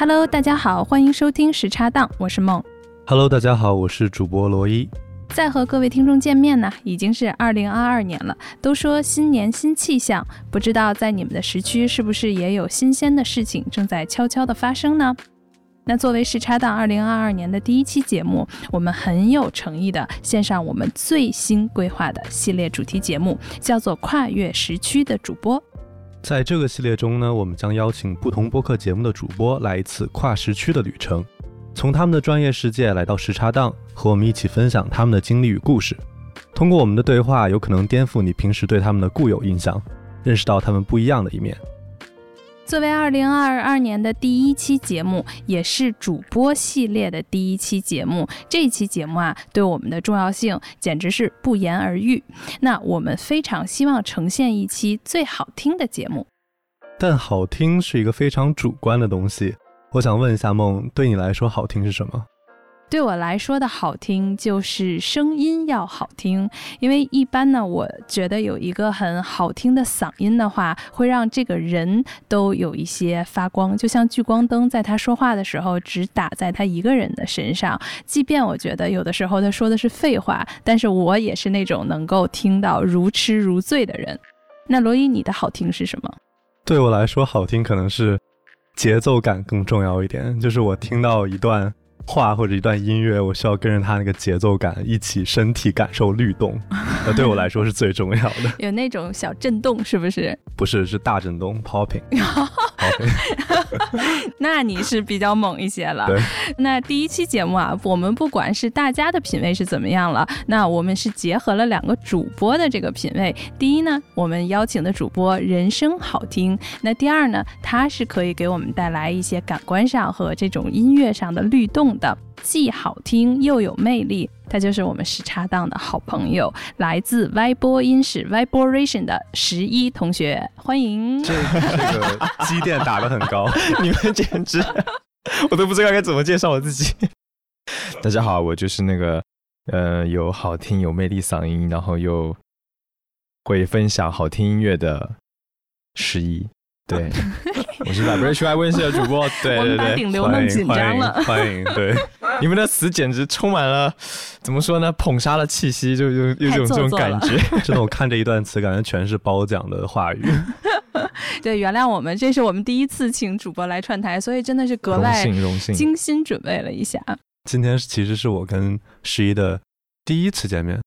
Hello，大家好，欢迎收听时差档，我是梦。Hello，大家好，我是主播罗伊。再和各位听众见面呢，已经是二零二二年了。都说新年新气象，不知道在你们的时区是不是也有新鲜的事情正在悄悄的发生呢？那作为时差档二零二二年的第一期节目，我们很有诚意的献上我们最新规划的系列主题节目，叫做《跨越时区的主播》。在这个系列中呢，我们将邀请不同播客节目的主播来一次跨时区的旅程，从他们的专业世界来到时差档，和我们一起分享他们的经历与故事。通过我们的对话，有可能颠覆你平时对他们的固有印象，认识到他们不一样的一面。作为二零二二年的第一期节目，也是主播系列的第一期节目，这期节目啊，对我们的重要性简直是不言而喻。那我们非常希望呈现一期最好听的节目。但好听是一个非常主观的东西，我想问一下梦，对你来说好听是什么？对我来说的好听就是声音要好听，因为一般呢，我觉得有一个很好听的嗓音的话，会让这个人都有一些发光，就像聚光灯在他说话的时候只打在他一个人的身上。即便我觉得有的时候他说的是废话，但是我也是那种能够听到如痴如醉的人。那罗伊，你的好听是什么？对我来说，好听可能是节奏感更重要一点，就是我听到一段。话或者一段音乐，我需要跟着它那个节奏感一起，身体感受律动，那对我来说是最重要的。有那种小震动，是不是？不是，是大震动，popping。那你是比较猛一些了。那第一期节目啊，我们不管是大家的品味是怎么样了，那我们是结合了两个主播的这个品味。第一呢，我们邀请的主播人声好听；那第二呢，他是可以给我们带来一些感官上和这种音乐上的律动的。既好听又有魅力，他就是我们时差档的好朋友，来自 Y 播音室 Vibration 的十一同学，欢迎。这这个基垫打得很高，你们简直，我都不知道该怎么介绍我自己。大家好，我就是那个呃有好听有魅力嗓音，然后又会分享好听音乐的十一。对，我是 Vibration Y 温室的主播。对 对对，顶流弄紧张了，欢迎。对，你们的词简直充满了怎么说呢？捧杀的气息，就有有种这种感觉。真的，我看这一段词，感觉全是褒奖的话语。对，原谅我们，这是我们第一次请主播来串台，所以真的是格外荣幸，精心准备了一下。今天其实是我跟十一的第一次见面。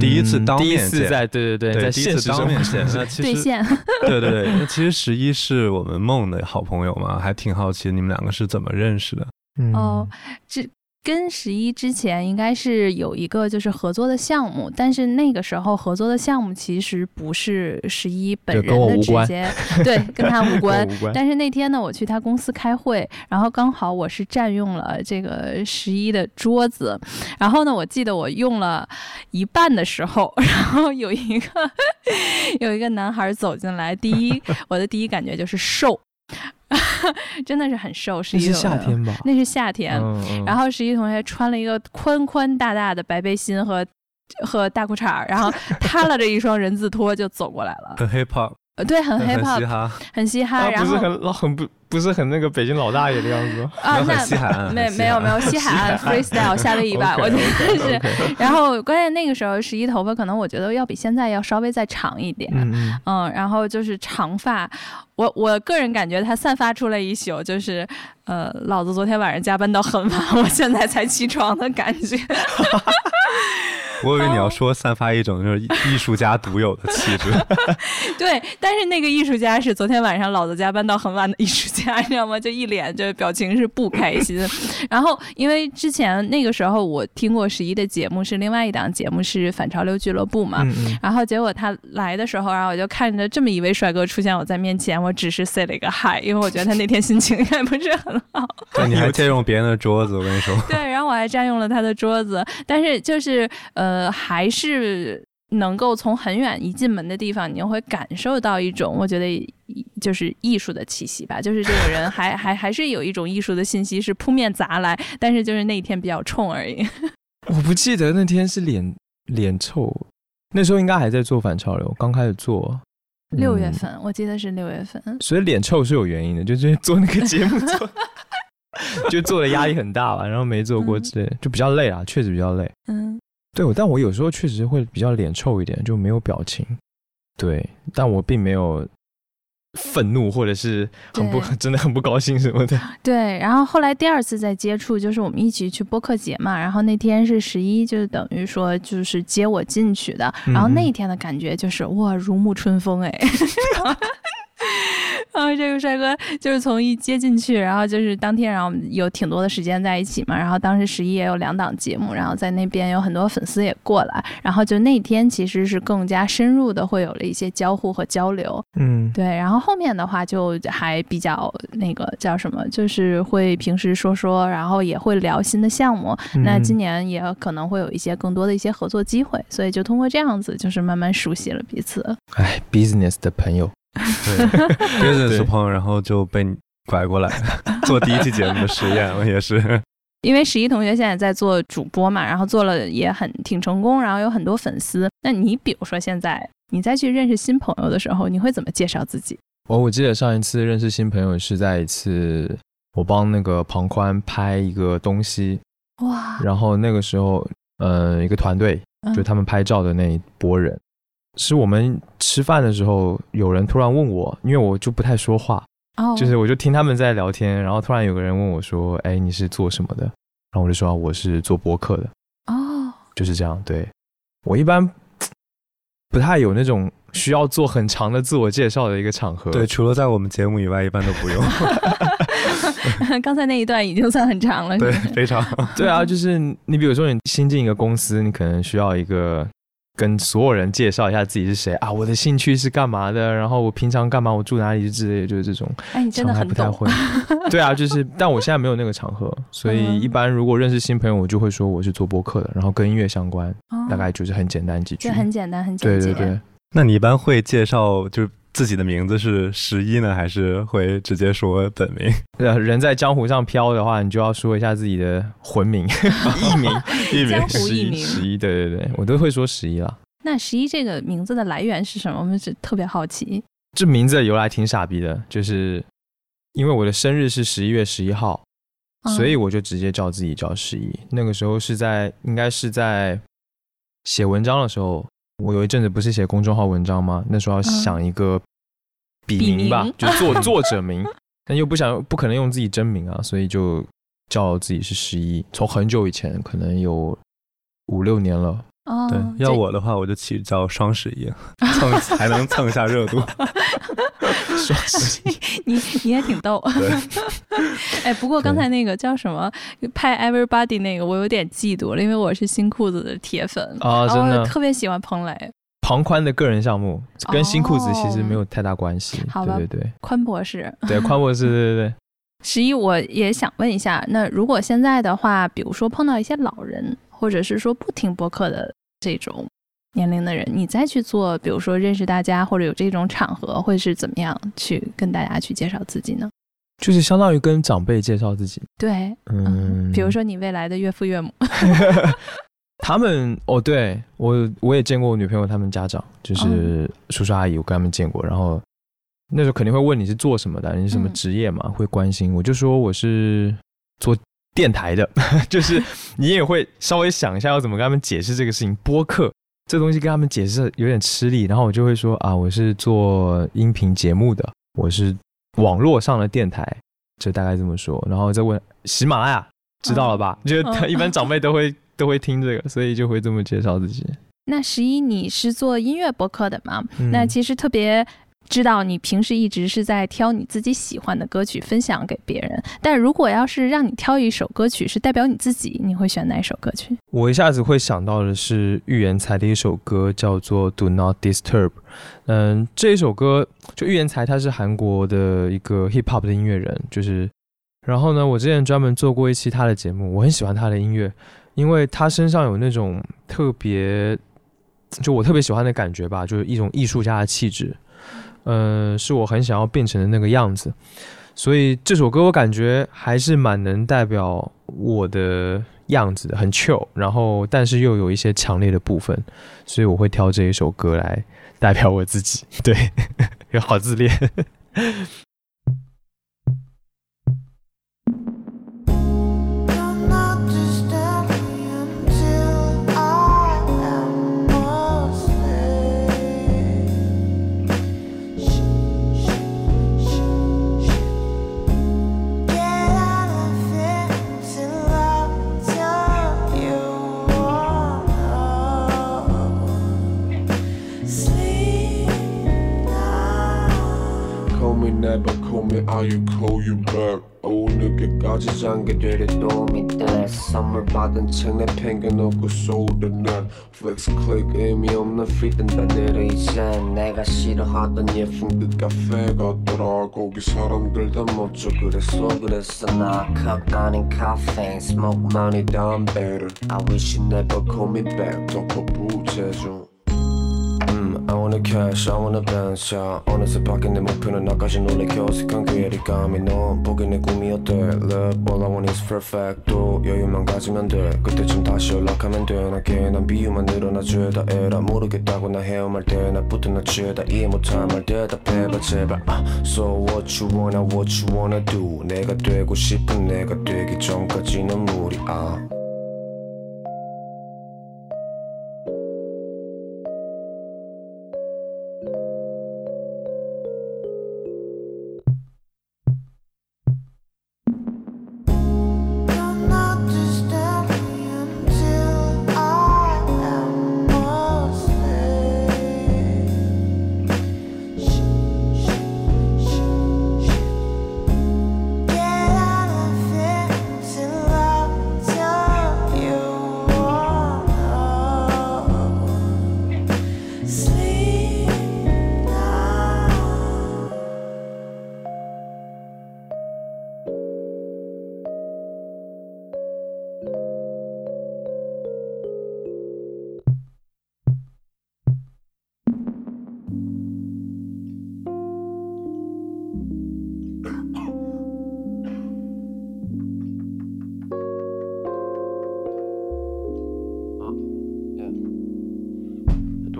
第一次当面见，在对对对，在第一次当面见，那其实兑现，对 对对，那其实十一是我们梦的好朋友嘛，还挺好奇你们两个是怎么认识的。哦，这跟十一之前应该是有一个就是合作的项目，但是那个时候合作的项目其实不是十一本人的直接，对，跟他 无关。但是那天呢，我去他公司开会，然后刚好我是占用了这个十一的桌子，然后呢，我记得我用了一半的时候，然后有一个 有一个男孩走进来，第一我的第一感觉就是瘦。真的是很瘦，十一是夏天吧？那是夏天。嗯、然后十一同学穿了一个宽宽大大的白背心和和大裤衩，然后塌拉着一双人字拖就走过来了。很 hip hop，呃，对，很 hip hop，很嘻哈，很嘻哈。然后不是很老，很不不是很那个北京老大爷的样子啊？那西海岸没没有没有西海岸 freestyle 夏威夷吧？我觉得是。然后关键那个时候十一头发可能我觉得要比现在要稍微再长一点。嗯嗯。然后就是长发。我我个人感觉它散发出来一宿就是，呃，老子昨天晚上加班到很晚，我现在才起床的感觉。我以为你要说散发一种就是 艺术家独有的气质。对，但是那个艺术家是昨天晚上老子加班到很晚的艺术家，你知道吗？就一脸就是表情是不开心。然后因为之前那个时候我听过十一的节目，是另外一档节目是反潮流俱乐部嘛。嗯嗯然后结果他来的时候，然后我就看着这么一位帅哥出现我在面前，我只是 say 了一个 hi，因为我觉得他那天心情应该不是很好。对，你还借用别人的桌子，我跟你说。对，然后我还占用了他的桌子，但是就是呃，还是能够从很远一进门的地方，你就会感受到一种我觉得就是艺术的气息吧。就是这个人 还还还是有一种艺术的信息是扑面砸来，但是就是那一天比较冲而已。我不记得那天是脸脸臭，那时候应该还在做反潮流，刚开始做。六月份，我记得是六月份。所以脸臭是有原因的，就是做那个节目做 就做的压力很大吧，然后没做过之类，就比较累啊，确实比较累。嗯，对，但我有时候确实会比较脸臭一点，就没有表情。对，但我并没有愤怒或者是很不 真的很不高兴什么的。对，然后后来第二次再接触，就是我们一起去播客节嘛，然后那天是十一，就等于说就是接我进去的，然后那一天的感觉就是哇，如沐春风哎。然后这个帅哥就是从一接进去，然后就是当天，然后我们有挺多的时间在一起嘛。然后当时十一也有两档节目，然后在那边有很多粉丝也过来，然后就那天其实是更加深入的，会有了一些交互和交流。嗯，对。然后后面的话就还比较那个叫什么，就是会平时说说，然后也会聊新的项目。那今年也可能会有一些更多的一些合作机会，所以就通过这样子，就是慢慢熟悉了彼此。哎，business 的朋友。对，认识朋友，然后就被拐过来 做第一期节目的实验，我 也是。因为十一同学现在在做主播嘛，然后做了也很挺成功，然后有很多粉丝。那你比如说现在你再去认识新朋友的时候，你会怎么介绍自己？我我记得上一次认识新朋友是在一次我帮那个庞宽拍一个东西，哇！然后那个时候，呃，一个团队就他们拍照的那一波人。是我们吃饭的时候，有人突然问我，因为我就不太说话，哦，就是我就听他们在聊天，然后突然有个人问我说：“哎，你是做什么的？”然后我就说：“我是做播客的。”哦，就是这样。对，我一般不太有那种需要做很长的自我介绍的一个场合。对，除了在我们节目以外，一般都不用。刚才那一段已经算很长了。对，非常。对啊，就是你比如说你新进一个公司，你可能需要一个。跟所有人介绍一下自己是谁啊？我的兴趣是干嘛的？然后我平常干嘛？我住哪里之类，就是这种。哎，你真的很不太会。对啊，就是，但我现在没有那个场合，所以一般如果认识新朋友，我就会说我是做播客的，然后跟音乐相关，大概就是很简单几句。很简单，很简单。对对对。那你一般会介绍就？自己的名字是十一呢，还是会直接说本名？对，人在江湖上飘的话，你就要说一下自己的魂名、艺名、艺名。十一，十一，对对对，我都会说十一了。那十一这个名字的来源是什么？我们是特别好奇。这名字的由来挺傻逼的，就是因为我的生日是十一月十一号，所以我就直接叫自己叫十一。那个时候是在，应该是在写文章的时候。我有一阵子不是写公众号文章吗？那时候要想一个笔名吧，就作 作者名，但又不想不可能用自己真名啊，所以就叫自己是十一。从很久以前，可能有五六年了。哦，对，要我的话，我就起叫双十一，蹭还能蹭一下热度。双十一，你你也挺逗。哎，不过刚才那个叫什么拍 Everybody 那个，我有点嫉妒了，因为我是新裤子的铁粉啊，真的特别喜欢彭磊。庞宽的个人项目跟新裤子其实没有太大关系。对对对，宽博士，对宽博士，对对对。十一，我也想问一下，那如果现在的话，比如说碰到一些老人。或者是说不听播客的这种年龄的人，你再去做，比如说认识大家，或者有这种场合，会是怎么样去跟大家去介绍自己呢？就是相当于跟长辈介绍自己。对，嗯，比如说你未来的岳父岳母，他们哦，对我我也见过我女朋友他们家长，就是叔叔阿姨，我跟他们见过，然后那时候肯定会问你是做什么的，你是什么职业嘛，会关心，我就说我是做。电台的，就是你也会稍微想一下要怎么跟他们解释这个事情。播客这东西跟他们解释有点吃力，然后我就会说啊，我是做音频节目的，我是网络上的电台，就大概这么说。然后再问喜马拉雅，知道了吧？就一般长辈都会都会听这个，所以就会这么介绍自己。那十一，你是做音乐播客的吗？那其实特别。知道你平时一直是在挑你自己喜欢的歌曲分享给别人，但如果要是让你挑一首歌曲是代表你自己，你会选哪首歌曲？我一下子会想到的是预言才的一首歌，叫做《Do Not Disturb》。嗯，这一首歌就预言才他是韩国的一个 hip hop 的音乐人，就是，然后呢，我之前专门做过一期他的节目，我很喜欢他的音乐，因为他身上有那种特别，就我特别喜欢的感觉吧，就是一种艺术家的气质。嗯，是我很想要变成的那个样子，所以这首歌我感觉还是蛮能代表我的样子的，很 chill，然后但是又有一些强烈的部分，所以我会挑这一首歌来代表我自己。对，有好自恋。I you call you back. 오후 늦게까지 잠게 되려 도움이 돼 선물 받은 책내 팽겨놓고 쏟은 난 Flex click 의미 없는 내려. 이제 내가 싫어하던 예쁜 그 카페 갔더라 거기 사람들 다 멋져. 그랬어 그랬어. 나컵 아닌 caffeine smoke money 담배를 I wish you never call me back. 덮어 부재중 I wanna cash, I wanna bounce, yeah. 어느새 바뀐 내 목표는 나까지 놀래켜. 어색한 괴리감이 넌 보기 내 꿈이었대 Love, all I want is perfect. 또 여유만 가지면 돼. 그때쯤 다시 연락하면 돼. 나게 난 비유만 늘어나 죄다 에라. 모르겠다고 나 헤어말 때 나부터 나 죄다. 이해 말 대답해봐 제발. uh, So what you wanna, what you wanna do? 내가 되고 싶은 내가 되기 전까지는 무리야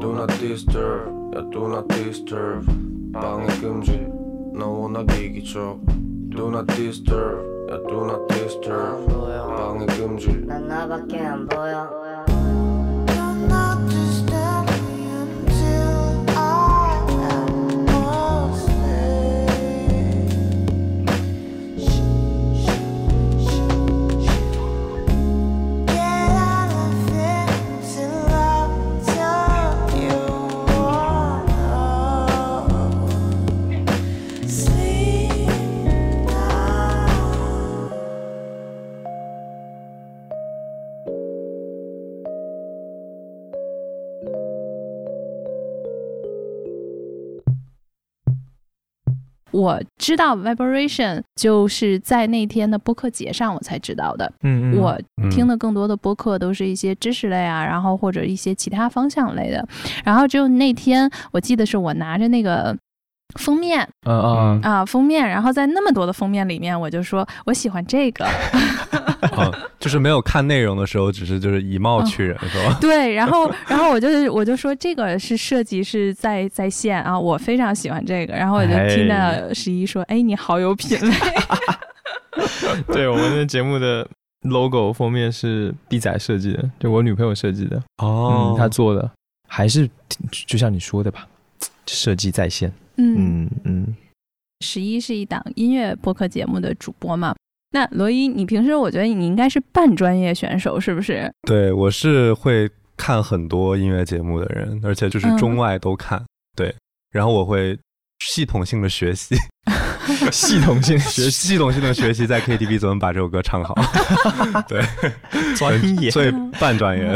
disturb 야 do not disturb 방해 금지 너 원하기 기적 do not disturb 야 do not disturb 방해 금지 난 나밖에 안 보여 我知道 vibration 就是在那天的播客节上我才知道的。嗯嗯，我听的更多的播客都是一些知识类啊，然后或者一些其他方向类的。然后只有那天，我记得是我拿着那个。封面，嗯嗯。啊，封面，然后在那么多的封面里面，我就说我喜欢这个，就是没有看内容的时候，只是就是以貌取人，是吧？对，然后然后我就我就说这个是设计是在在线啊，我非常喜欢这个，然后我就听到十一说，哎，你好有品味。对，我们的节目的 logo 封面是 B 仔设计的，就我女朋友设计的。哦，她做的，还是就像你说的吧，设计在线。嗯嗯，十一是一档音乐播客节目的主播嘛？那罗伊，你平时我觉得你应该是半专业选手，是不是？对，我是会看很多音乐节目的人，而且就是中外都看。对，然后我会系统性的学习。系统性学，系统性的学习，在 KTV 怎么把这首歌唱好？对，专业，所以半专业。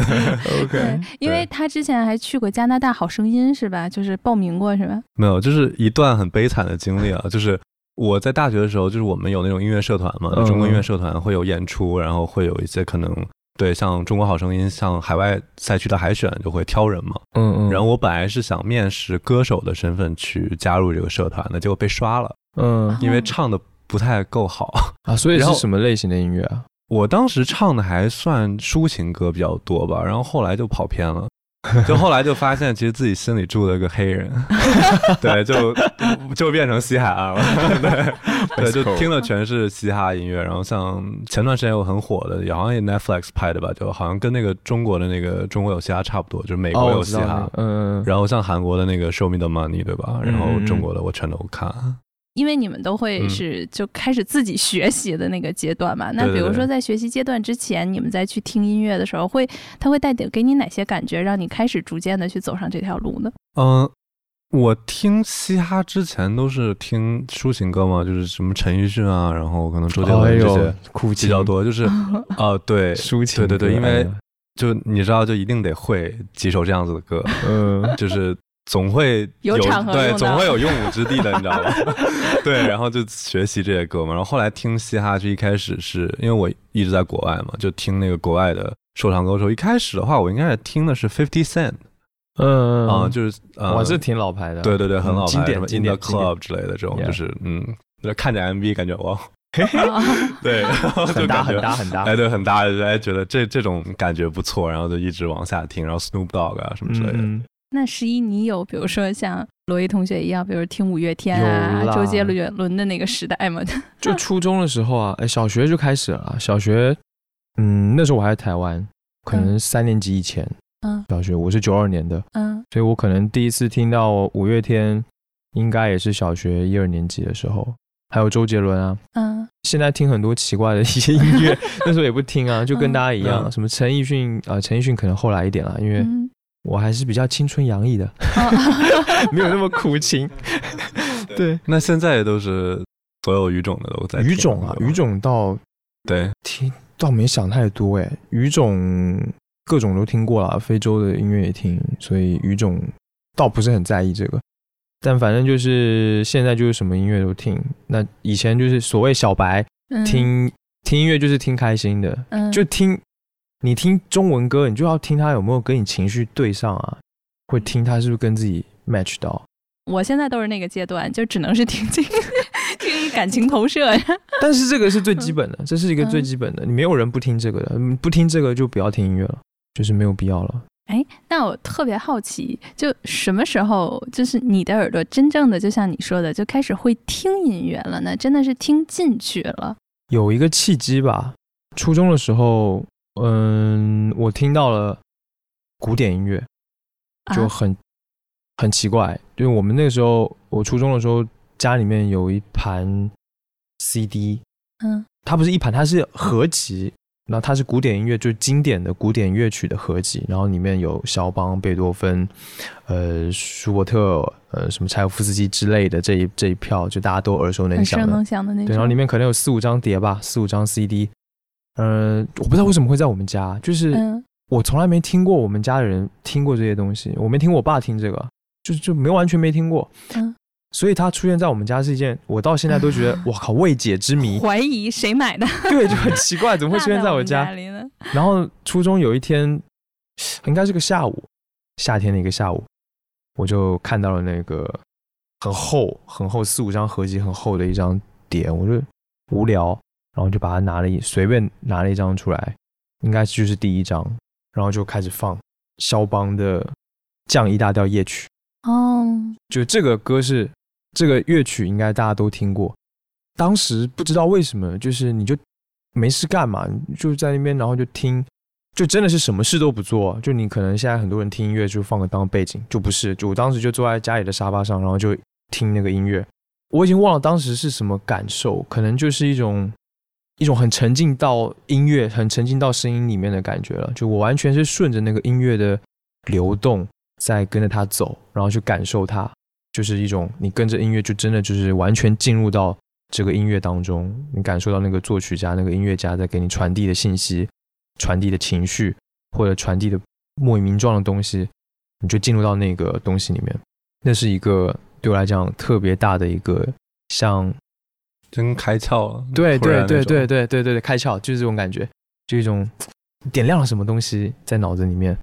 OK，因为他之前还去过加拿大好声音，是吧？就是报名过，是吧？没有，就是一段很悲惨的经历啊。就是我在大学的时候，就是我们有那种音乐社团嘛，中国音乐社团会有演出，然后会有一些可能对像中国好声音，像海外赛区的海选就会挑人嘛。嗯嗯。然后我本来是想面试歌手的身份去加入这个社团的，结果被刷了。嗯，因为唱的不太够好啊，所以是什么类型的音乐啊？我当时唱的还算抒情歌比较多吧，然后后来就跑偏了，就后来就发现其实自己心里住了个黑人，对，就就变成西海岸了，对，对，就听的全是嘻哈音乐。然后像前段时间有很火的，也好像也 Netflix 拍的吧，就好像跟那个中国的那个中国有嘻哈差不多，就是美国有嘻哈，嗯，然后像韩国的那个 Show Me the Money，对吧？然后中国的我全都看。因为你们都会是就开始自己学习的那个阶段嘛，那比如说在学习阶段之前，你们在去听音乐的时候，会他会带给给你哪些感觉，让你开始逐渐的去走上这条路呢？嗯，我听嘻哈之前都是听抒情歌嘛，就是什么陈奕迅啊，然后可能周杰伦这些哭比较多，就是 啊，对，抒情，对对对，因为就你知道，就一定得会几首这样子的歌，嗯，就是总会有对，总会有用武之地的，你知道吧？对，然后就学习这些歌嘛，然后后来听嘻哈，就一开始是因为我一直在国外嘛，就听那个国外的说唱歌手。一开始的话，我应该是听的是 Fifty Cent。嗯啊，就是我是挺老牌的，对对对，很老牌，什么 In the Club 之类的这种，就是嗯，就看着 MV 感觉哇，对，很大很大很大，哎，对，很大，哎，觉得这这种感觉不错，然后就一直往下听，然后 Snoop Dogg 啊什么之类的。那十一，你有比如说像罗伊同学一样，比如听五月天啊、周杰伦的那个时代吗？就初中的时候啊，哎，小学就开始了，小学，嗯，那时候我还在台湾，可能三年级以前。嗯，小学我是九二年的，嗯，所以我可能第一次听到五月天，应该也是小学一二年级的时候，还有周杰伦啊，嗯，现在听很多奇怪的一 些音乐，那时候也不听啊，就跟大家一样，什么陈奕迅啊，陈奕迅可能后来一点了，因为我还是比较青春洋溢的，没有那么苦情。对，那现在都是所有语种的都在，语种啊，语种倒对听倒没想太多哎，语种。各种都听过了，非洲的音乐也听，所以语种倒不是很在意这个。但反正就是现在就是什么音乐都听。那以前就是所谓小白，听听音乐就是听开心的，就听你听中文歌，你就要听他有没有跟你情绪对上啊，会听他是不是跟自己 match 到。我现在都是那个阶段，就只能是听听 听感情投射呀。但是这个是最基本的，这是一个最基本的，你没有人不听这个的，不听这个就不要听音乐了。就是没有必要了。哎，那我特别好奇，就什么时候，就是你的耳朵真正的，就像你说的，就开始会听音乐了呢？真的是听进去了。有一个契机吧，初中的时候，嗯，我听到了古典音乐，就很很奇怪，因为我们那个时候，我初中的时候，家里面有一盘 CD，嗯，它不是一盘，它是合集。那它是古典音乐，就是经典的古典乐曲的合集，然后里面有肖邦、贝多芬、呃舒伯特、呃什么柴可夫斯基之类的这一这一票，就大家都耳熟能详的那对，然后里面可能有四五张碟吧，四五张 CD。嗯，我不知道为什么会在我们家，就是我从来没听过我们家的人听过这些东西，我没听我爸听这个，就就没完全没听过。嗯。所以它出现在我们家是一件，我到现在都觉得，我靠，未解之谜。怀疑谁买的？对，就很奇怪，怎么会出现在我家？然后初中有一天，应该是个下午，夏天的一个下午，我就看到了那个很厚、很厚四五张合集很厚的一张碟，我就无聊，然后就把它拿了一随便拿了一张出来，应该就是第一张，然后就开始放肖邦的降一大调夜曲。哦，就这个歌是。这个乐曲应该大家都听过，当时不知道为什么，就是你就没事干嘛，就在那边，然后就听，就真的是什么事都不做。就你可能现在很多人听音乐就放个当背景，就不是，就我当时就坐在家里的沙发上，然后就听那个音乐。我已经忘了当时是什么感受，可能就是一种一种很沉浸到音乐、很沉浸到声音里面的感觉了。就我完全是顺着那个音乐的流动，在跟着它走，然后去感受它。就是一种，你跟着音乐，就真的就是完全进入到这个音乐当中，你感受到那个作曲家、那个音乐家在给你传递的信息、传递的情绪或者传递的莫名状的东西，你就进入到那个东西里面。那是一个对我来讲特别大的一个，像真开窍了。对对对对对对对，开窍就是这种感觉，就一种 点亮了什么东西在脑子里面。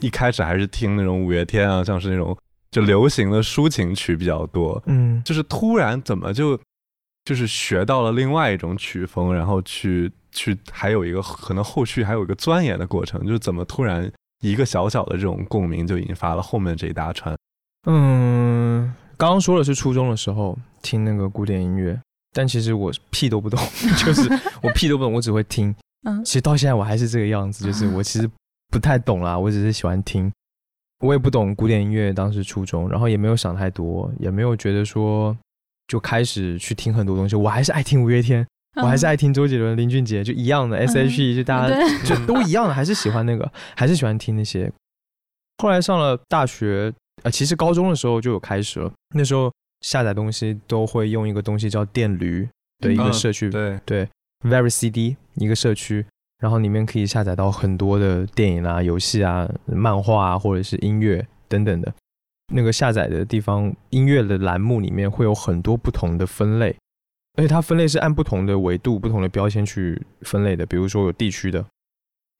一开始还是听那种五月天啊，像是那种就流行的抒情曲比较多，嗯，就是突然怎么就就是学到了另外一种曲风，然后去去还有一个可能后续还有一个钻研的过程，就是怎么突然一个小小的这种共鸣就引发了后面这一大串。嗯，刚刚说的是初中的时候听那个古典音乐，但其实我屁都不懂，就是我屁都不懂，我只会听。嗯，其实到现在我还是这个样子，就是我其实不太懂啦，我只是喜欢听。我也不懂古典音乐，当时初中，然后也没有想太多，也没有觉得说就开始去听很多东西。我还是爱听五月天，我还是爱听周杰伦、林俊杰，就一样的 S.H.E，就大家 就都一样的，还是喜欢那个，还是喜欢听那些。后来上了大学。呃，其实高中的时候就有开始了。那时候下载东西都会用一个东西叫电驴的一个社区，对对，Very CD 一个社区，然后里面可以下载到很多的电影啊、游戏啊、漫画啊，或者是音乐等等的。那个下载的地方，音乐的栏目里面会有很多不同的分类，而且它分类是按不同的维度、不同的标签去分类的。比如说有地区的，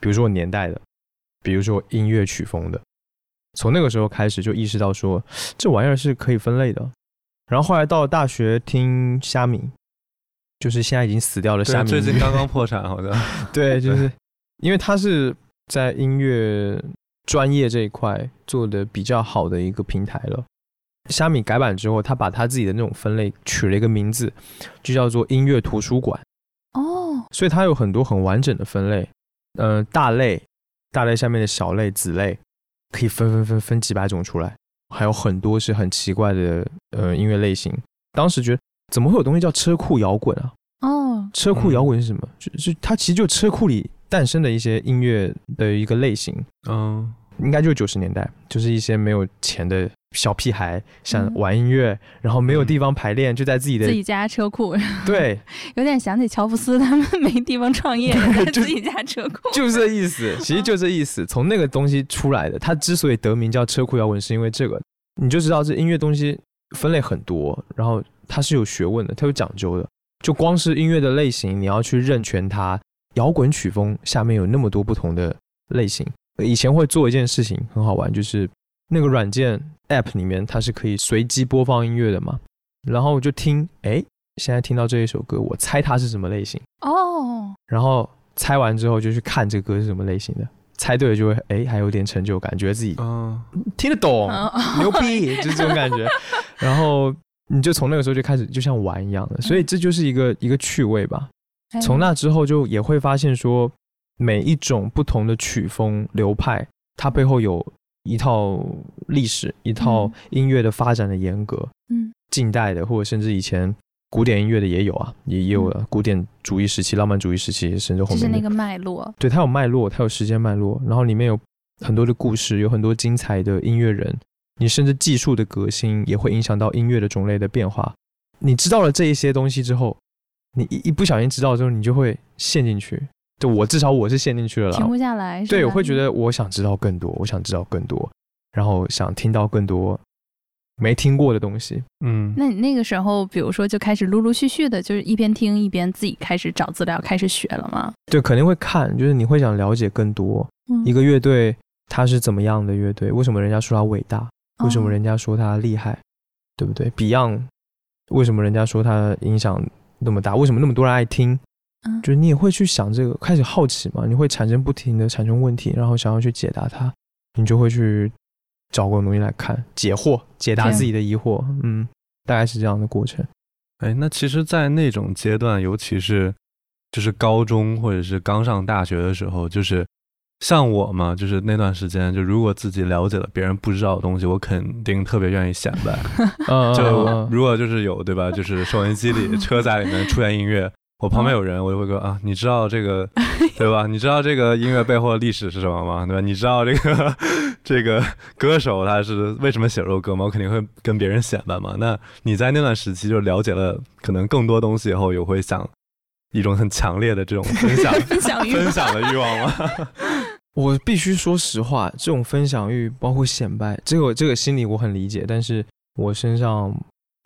比如说年代的，比如说音乐曲风的。从那个时候开始就意识到说，这玩意儿是可以分类的。然后后来到了大学听虾米，就是现在已经死掉了虾米，最近刚刚 破产好像。对，就是因为他是在音乐专业这一块做的比较好的一个平台了。虾米改版之后，他把他自己的那种分类取了一个名字，就叫做音乐图书馆。哦，所以它有很多很完整的分类，呃，大类、大类下面的小类、子类。可以分分分分几百种出来，还有很多是很奇怪的呃音乐类型。当时觉得怎么会有东西叫车库摇滚啊？哦，车库摇滚是什么？就就它其实就车库里诞生的一些音乐的一个类型。嗯，应该就是九十年代，就是一些没有钱的。小屁孩想玩音乐，然后没有地方排练，就在自己的自己家车库。对，有点想起乔布斯他们没地方创业，在自己家车库。就这意思，其实就这意思。从那个东西出来的，它之所以得名叫车库摇滚，是因为这个。你就知道这音乐东西分类很多，然后它是有学问的，它有讲究的。就光是音乐的类型，你要去认全它。摇滚曲风下面有那么多不同的类型。以前会做一件事情很好玩，就是那个软件。App 里面它是可以随机播放音乐的嘛，然后我就听，哎，现在听到这一首歌，我猜它是什么类型哦，然后猜完之后就去看这歌是什么类型的，猜对了就会，哎，还有点成就感，觉得自己嗯听得懂，牛逼，就是这种感觉，然后你就从那个时候就开始就像玩一样的，所以这就是一个一个趣味吧。从那之后就也会发现说，每一种不同的曲风流派，它背后有。一套历史，一套音乐的发展的严格，嗯，近代的或者甚至以前古典音乐的也有啊，也也有了古典主义时期、浪漫主义时期，甚至后面就是那个脉络，对，它有脉络，它有时间脉络，然后里面有很多的故事，有很多精彩的音乐人，你甚至技术的革新也会影响到音乐的种类的变化。你知道了这一些东西之后，你一一不小心知道之后，你就会陷进去。就我至少我是陷进去了，停不下来。对，我会觉得我想知道更多，我想知道更多，然后想听到更多没听过的东西。嗯，那你那个时候，比如说就开始陆陆续续的，就是一边听一边自己开始找资料，开始学了吗？对，肯定会看，就是你会想了解更多。一个乐队它是怎么样的乐队？为什么人家说它伟大？为什么人家说他厉害？对不对？Beyond 为什么人家说他影响那么大？为什么那么多人爱听？就是你也会去想这个，开始好奇嘛？你会产生不停的产生问题，然后想要去解答它，你就会去找各种东西来看，解惑，解答自己的疑惑。嗯，大概是这样的过程。哎，那其实，在那种阶段，尤其是就是高中或者是刚上大学的时候，就是像我嘛，就是那段时间，就如果自己了解了别人不知道的东西，我肯定特别愿意显摆。就如果就是有对吧？就是收音机里、车载里面出现音乐。我旁边有人，我就会说啊，你知道这个，对吧？你知道这个音乐背后的历史是什么吗？对吧？你知道这个这个歌手他是为什么写这首歌吗？我肯定会跟别人显摆嘛。那你在那段时期就了解了可能更多东西以后，有会想一种很强烈的这种分享分享欲分享的欲望吗？我必须说实话，这种分享欲包括显摆，这个这个心理我很理解，但是我身上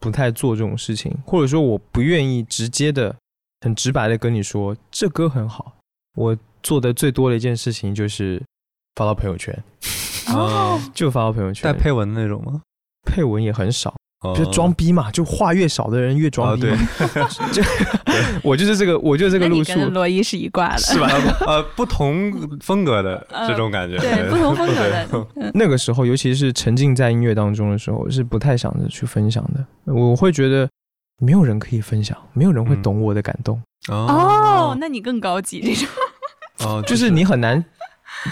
不太做这种事情，或者说我不愿意直接的。很直白的跟你说，这歌很好。我做的最多的一件事情就是发到朋友圈。哦，就发到朋友圈。带配文的那种吗？配文也很少，就装逼嘛，就话越少的人越装逼。对，就 我就是这个，我就是这个路数。罗伊是一挂的，是吧？呃，不同风格的这种感觉，对，不同风格的。那个时候，尤其是沉浸在音乐当中的时候，是不太想着去分享的。我会觉得没有人可以分享，没有人会懂我的感动。哦，那你更高级这种。哦，就是你很难。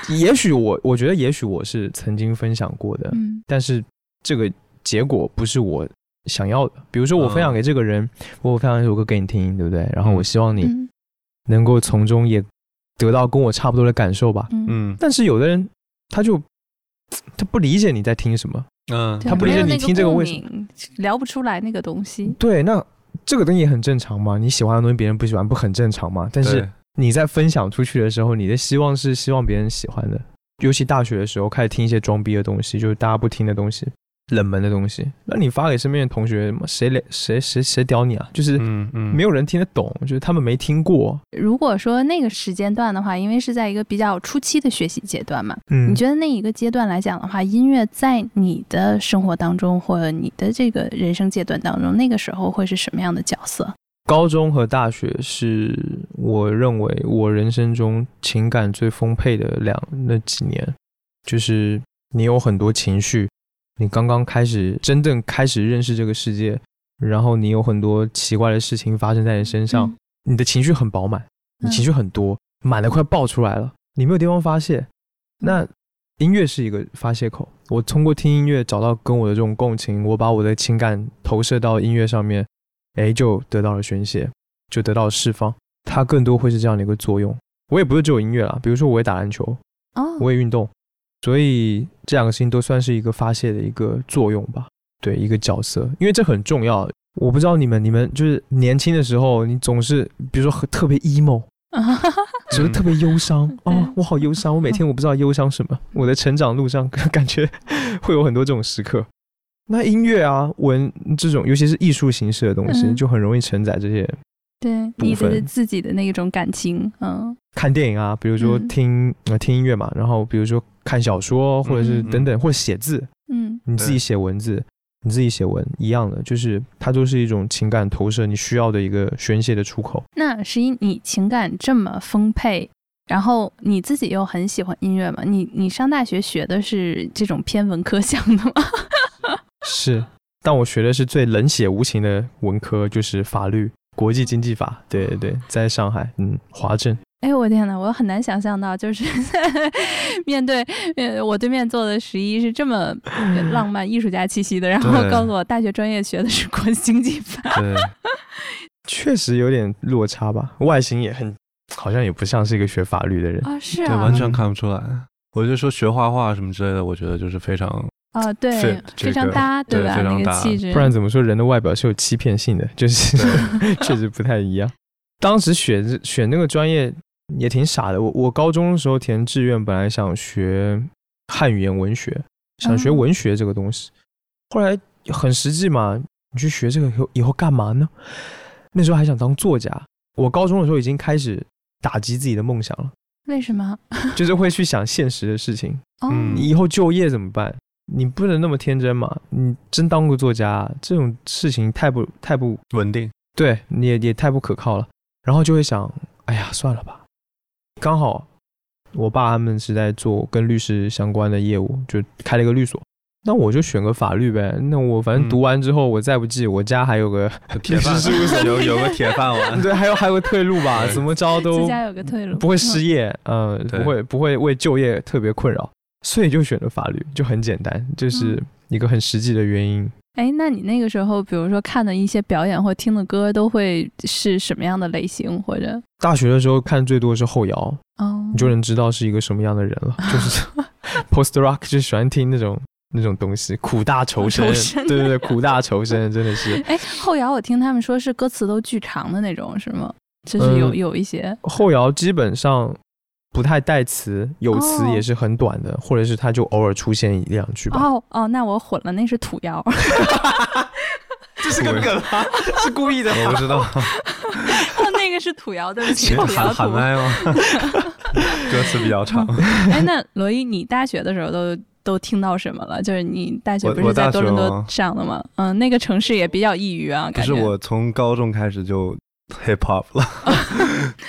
也许我，我觉得也许我是曾经分享过的，但是这个结果不是我想要的。比如说，我分享给这个人，我分享一首歌给你听，对不对？然后我希望你能够从中也得到跟我差不多的感受吧。嗯。但是有的人他就他不理解你在听什么，嗯，他不理解你听这个为什么聊不出来那个东西。对，那这个东西也很正常嘛。你喜欢的东西别人不喜欢，不很正常嘛？但是。你在分享出去的时候，你的希望是希望别人喜欢的。尤其大学的时候，开始听一些装逼的东西，就是大家不听的东西，冷门的东西。那你发给身边的同学，谁谁谁谁谁屌你啊？就是嗯嗯，没有人听得懂，就是他们没听过。如果说那个时间段的话，因为是在一个比较初期的学习阶段嘛，嗯，你觉得那一个阶段来讲的话，音乐在你的生活当中或者你的这个人生阶段当中，那个时候会是什么样的角色？高中和大学是我认为我人生中情感最丰沛的两那几年，就是你有很多情绪，你刚刚开始真正开始认识这个世界，然后你有很多奇怪的事情发生在你身上，你的情绪很饱满，你情绪很多，满的快爆出来了，你没有地方发泄，那音乐是一个发泄口，我通过听音乐找到跟我的这种共情，我把我的情感投射到音乐上面。哎，就得到了宣泄，就得到了释放。它更多会是这样的一个作用。我也不是只有音乐啦，比如说我也打篮球，哦，我也运动，所以这两个事情都算是一个发泄的一个作用吧。对，一个角色，因为这很重要。我不知道你们，你们就是年轻的时候，你总是比如说特别 emo，觉得特别忧伤哦，我好忧伤，我每天我不知道忧伤什么。我的成长路上 感觉会有很多这种时刻。那音乐啊，文这种，尤其是艺术形式的东西，就很容易承载这些。对，你的自己的那一种感情，嗯。看电影啊，比如说听呃听音乐嘛，然后比如说看小说，或者是等等，或者写字，嗯，你自己写文字，你自己写文一样的，就是它都是一种情感投射，你需要的一个宣泄的出口。那十一，你情感这么丰沛，然后你自己又很喜欢音乐嘛？你你上大学学的是这种偏文科向的吗？是，但我学的是最冷血无情的文科，就是法律、国际经济法。对对对，在上海，嗯，华政。哎，我天呐，我很难想象到，就是 面对呃我对面坐的十一是这么浪漫艺术家气息的，然后告诉我大学专业学的是国际经济法。确实有点落差吧，外形也很，好像也不像是一个学法律的人啊，是啊，完全看不出来。我就说学画画什么之类的，我觉得就是非常。啊，对，非常搭，对吧？那个气质，不然怎么说人的外表是有欺骗性的？就是 确实不太一样。当时选选那个专业也挺傻的。我我高中的时候填志愿，本来想学汉语言文学，想学文学这个东西。后来很实际嘛，你去学这个以后以后干嘛呢？那时候还想当作家。我高中的时候已经开始打击自己的梦想了。为什么？就是会去想现实的事情。嗯，你以后就业怎么办？你不能那么天真嘛！你真当过作家，这种事情太不太不稳定，对，你也也太不可靠了。然后就会想，哎呀，算了吧。刚好我爸他们是在做跟律师相关的业务，就开了一个律所。那我就选个法律呗。那我反正读完之后，我再不济，我家还有个律师事务所，有有个铁饭碗。对，还有还有个退路吧？怎么着都 家有个退路，不会失业，嗯，不会不会为就业特别困扰。所以就选了法律，就很简单，就是一个很实际的原因。哎，那你那个时候，比如说看的一些表演或听的歌，都会是什么样的类型？或者大学的时候看最多是后摇，哦，你就能知道是一个什么样的人了。就是 post rock，就喜欢听那种那种东西，苦大仇深，对对对，苦大仇深，真的是。哎，后摇我听他们说是歌词都巨长的那种，是吗？就是有有一些后摇基本上。不太带词，有词也是很短的，或者是他就偶尔出现一两句吧。哦哦，那我混了，那是土谣。这是个梗啊，是故意的。我不知道。那个是土谣，对不起，土谣土。吗？歌词比较长。哎，那罗伊，你大学的时候都都听到什么了？就是你大学不是在多伦多上的吗？嗯，那个城市也比较抑郁啊。可是我从高中开始就 hip hop 了，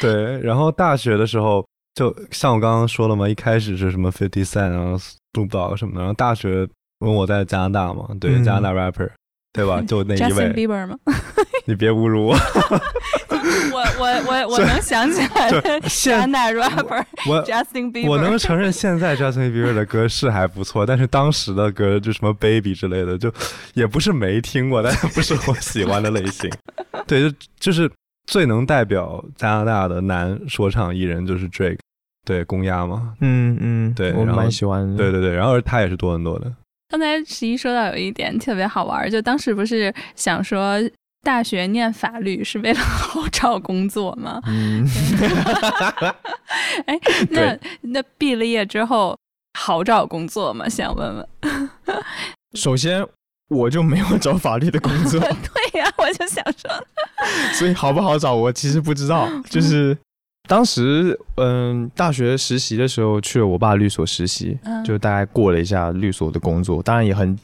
对。然后大学的时候，就像我刚刚说了嘛，一开始是什么 Fifty Cent 然后 Snoop Dogg 什么的。然后大学因为我在加拿大嘛，对，加拿大 rapper。对吧？就那一位。Justin Bieber 吗？你别侮辱我。我我我我能想起来。加拿大 rapper。我 Justin Bieber。我能承认现在 Justin Bieber 的歌是还不错，但是当时的歌就什么 Baby 之类的，就也不是没听过，但不是我喜欢的类型。对，就就是最能代表加拿大的男说唱艺人就是 Drake，对，公鸭嘛。嗯嗯，对，我蛮喜欢的。对对对，然后他也是多伦多的。刚才十一说到有一点特别好玩，就当时不是想说大学念法律是为了 好找工作吗？嗯，哎，那那毕了业之后好找工作吗？想问问。首先，我就没有找法律的工作。对呀，我就想说，所以好不好找，我其实不知道，就是。当时，嗯，大学实习的时候去了我爸律所实习，就大概过了一下律所的工作，当然也很，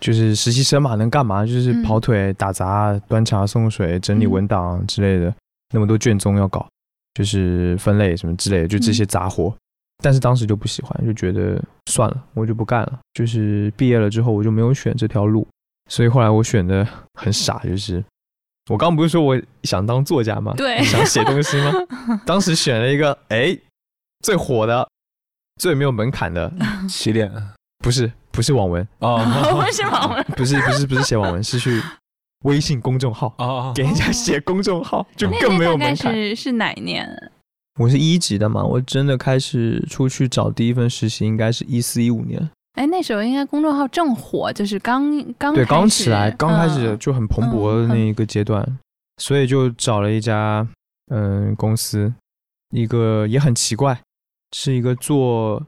就是实习生嘛，能干嘛？就是跑腿、打杂、端茶送水、整理文档之类的，那么多卷宗要搞，就是分类什么之类的，就这些杂活。但是当时就不喜欢，就觉得算了，我就不干了。就是毕业了之后，我就没有选这条路，所以后来我选的很傻，就是。我刚不是说我想当作家吗？对，想写东西吗？当时选了一个哎，最火的、最没有门槛的 起点，不是不是网文哦，不是网文，不是不是不是写网文，是去微信公众号哦，给人家写公众号，就更没有门槛。是是哪一年？我是一级的嘛，我真的开始出去找第一份实习，应该是一四一五年。哎，那时候应该公众号正火，就是刚刚对刚起来，刚开始就很蓬勃的那一个阶段，所以就找了一家嗯公司，一个也很奇怪，是一个做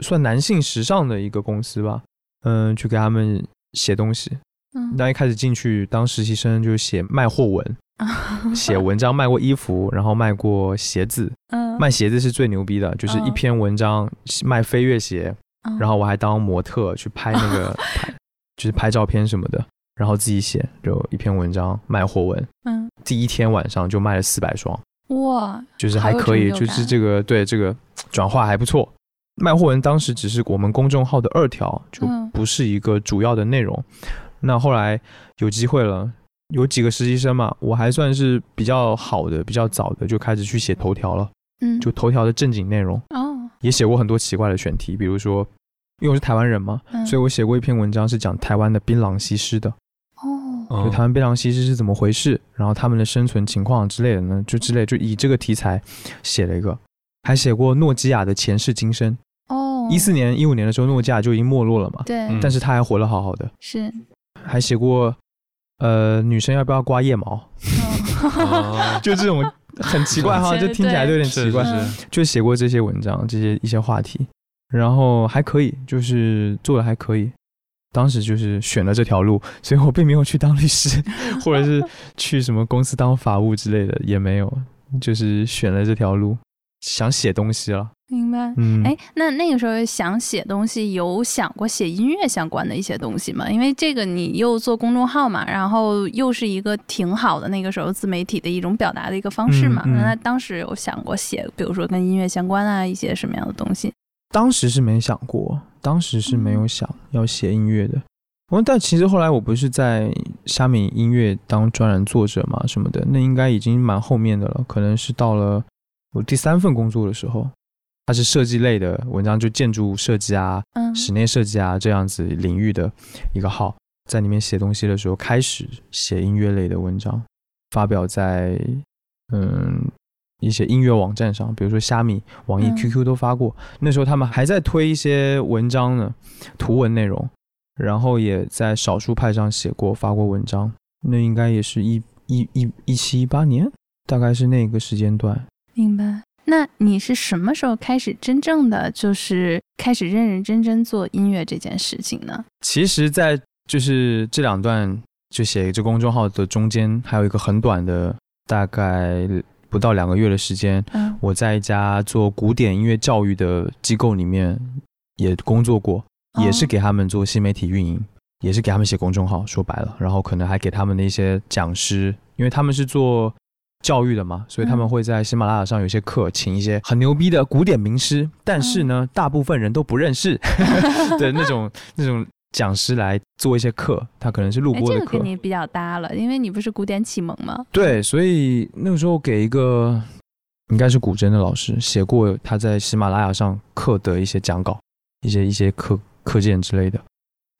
算男性时尚的一个公司吧，嗯，去给他们写东西。嗯，那一开始进去当实习生就写卖货文，写文章卖过衣服，然后卖过鞋子，嗯，卖鞋子是最牛逼的，就是一篇文章卖飞跃鞋。然后我还当模特去拍那个，拍就是拍照片什么的，然后自己写，就一篇文章卖货文。嗯，第一天晚上就卖了四百双，哇，就是还可以，就是这个对这个转化还不错。卖货文当时只是我们公众号的二条，就不是一个主要的内容。那后来有机会了，有几个实习生嘛，我还算是比较好的、比较早的，就开始去写头条了。嗯，就头条的正经内容。哦。也写过很多奇怪的选题，比如说，因为我是台湾人嘛，所以我写过一篇文章是讲台湾的槟榔西施的。哦，就台湾槟榔西施是怎么回事，然后他们的生存情况之类的呢？就之类，就以这个题材写了一个，还写过诺基亚的前世今生。哦，一四年、一五年的时候，诺基亚就已经没落了嘛。对，但是他还活得好好的。是，还写过，呃，女生要不要刮腋毛？就这种。很奇怪哈，就听起来就有点奇怪。就写过这些文章，这些一些话题，然后还可以，就是做的还可以。当时就是选了这条路，所以我并没有去当律师，或者是去什么公司当法务之类的，也没有，就是选了这条路，想写东西了。明白，嗯，哎，那那个时候想写东西，有想过写音乐相关的一些东西吗？因为这个你又做公众号嘛，然后又是一个挺好的那个时候自媒体的一种表达的一个方式嘛。那当时有想过写，比如说跟音乐相关啊一些什么样的东西？当时是没想过，当时是没有想要写音乐的。我但其实后来我不是在虾米音乐当专栏作者嘛什么的，那应该已经蛮后面的了，可能是到了我第三份工作的时候。它是设计类的文章，就建筑设计啊、室内设计啊这样子领域的一个号，在里面写东西的时候，开始写音乐类的文章，发表在嗯一些音乐网站上，比如说虾米、网易、QQ 都发过。那时候他们还在推一些文章呢，图文内容，然后也在少数派上写过、发过文章。那应该也是一一一一七一八年，大概是那个时间段。明白。那你是什么时候开始真正的就是开始认认真真做音乐这件事情呢？其实，在就是这两段就写这公众号的中间，还有一个很短的，大概不到两个月的时间，我在一家做古典音乐教育的机构里面也工作过。也是给他们做新媒体运营，也是给他们写公众号。说白了，然后可能还给他们的一些讲师，因为他们是做教育的嘛，所以他们会在喜马拉雅上有些课，请一些很牛逼的古典名师，但是呢，大部分人都不认识 的那种那种讲师来做一些课。他可能是录播的课，这个跟你比较搭了，因为你不是古典启蒙吗？对，所以那个时候给一个。应该是古筝的老师写过他在喜马拉雅上课的一些讲稿，一些一些课课件之类的，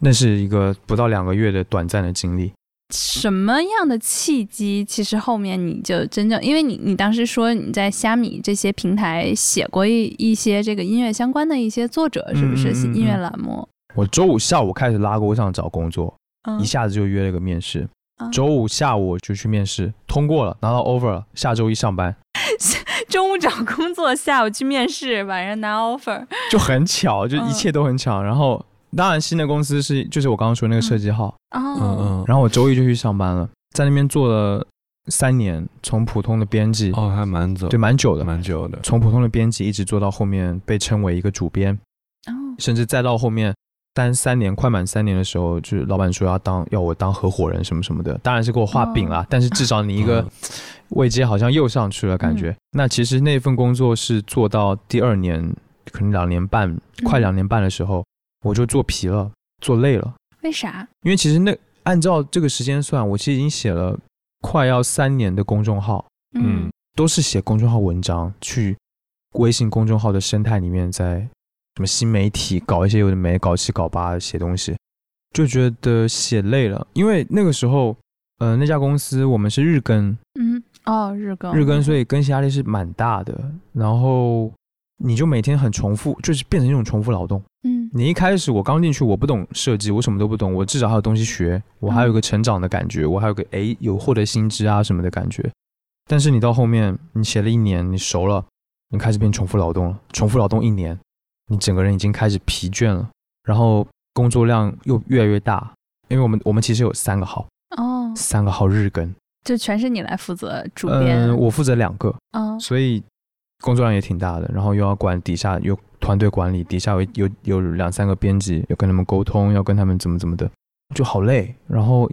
那是一个不到两个月的短暂的经历。什么样的契机？其实后面你就真正，因为你你当时说你在虾米这些平台写过一一些这个音乐相关的一些作者，是不是音乐栏目？我周五下午开始拉钩上找工作，一下子就约了个面试，周五下午就去面试，通过了，拿到 offer 了，下周一上班。中午找工作，下午去面试，晚上拿 offer，就很巧，就一切都很巧。然后，当然新的公司是就是我刚刚说那个设计号，嗯嗯。然后我周一就去上班了，在那边做了三年，从普通的编辑，哦，还蛮久，对，蛮久的，蛮久的。从普通的编辑一直做到后面被称为一个主编，哦，甚至再到后面。三三年快满三年的时候，就是老板说要当要我当合伙人什么什么的，当然是给我画饼了。但是至少你一个位阶好像又上去了，感觉。那其实那份工作是做到第二年，可能两年半，快两年半的时候，我就做皮了，做累了。为啥？因为其实那按照这个时间算，我其实已经写了快要三年的公众号，嗯，都是写公众号文章，去微信公众号的生态里面在。什么新媒体搞一些有的没，搞七搞八写东西，就觉得写累了。因为那个时候，呃，那家公司我们是日更，嗯，哦，日更，日更，所以更新压力是蛮大的。然后你就每天很重复，就是变成一种重复劳动。嗯，你一开始我刚进去，我不懂设计，我什么都不懂，我至少还有东西学，我还有个成长的感觉，我还有个哎有获得薪资啊什么的感觉。但是你到后面，你写了一年，你熟了，你开始变重复劳动了，重复劳动一年。你整个人已经开始疲倦了，然后工作量又越来越大，因为我们我们其实有三个号哦，三个号日更，就全是你来负责主编，嗯，我负责两个，嗯，所以工作量也挺大的，然后又要管底下有团队管理，底下有有有两三个编辑，要跟他们沟通，要跟他们怎么怎么的，就好累，然后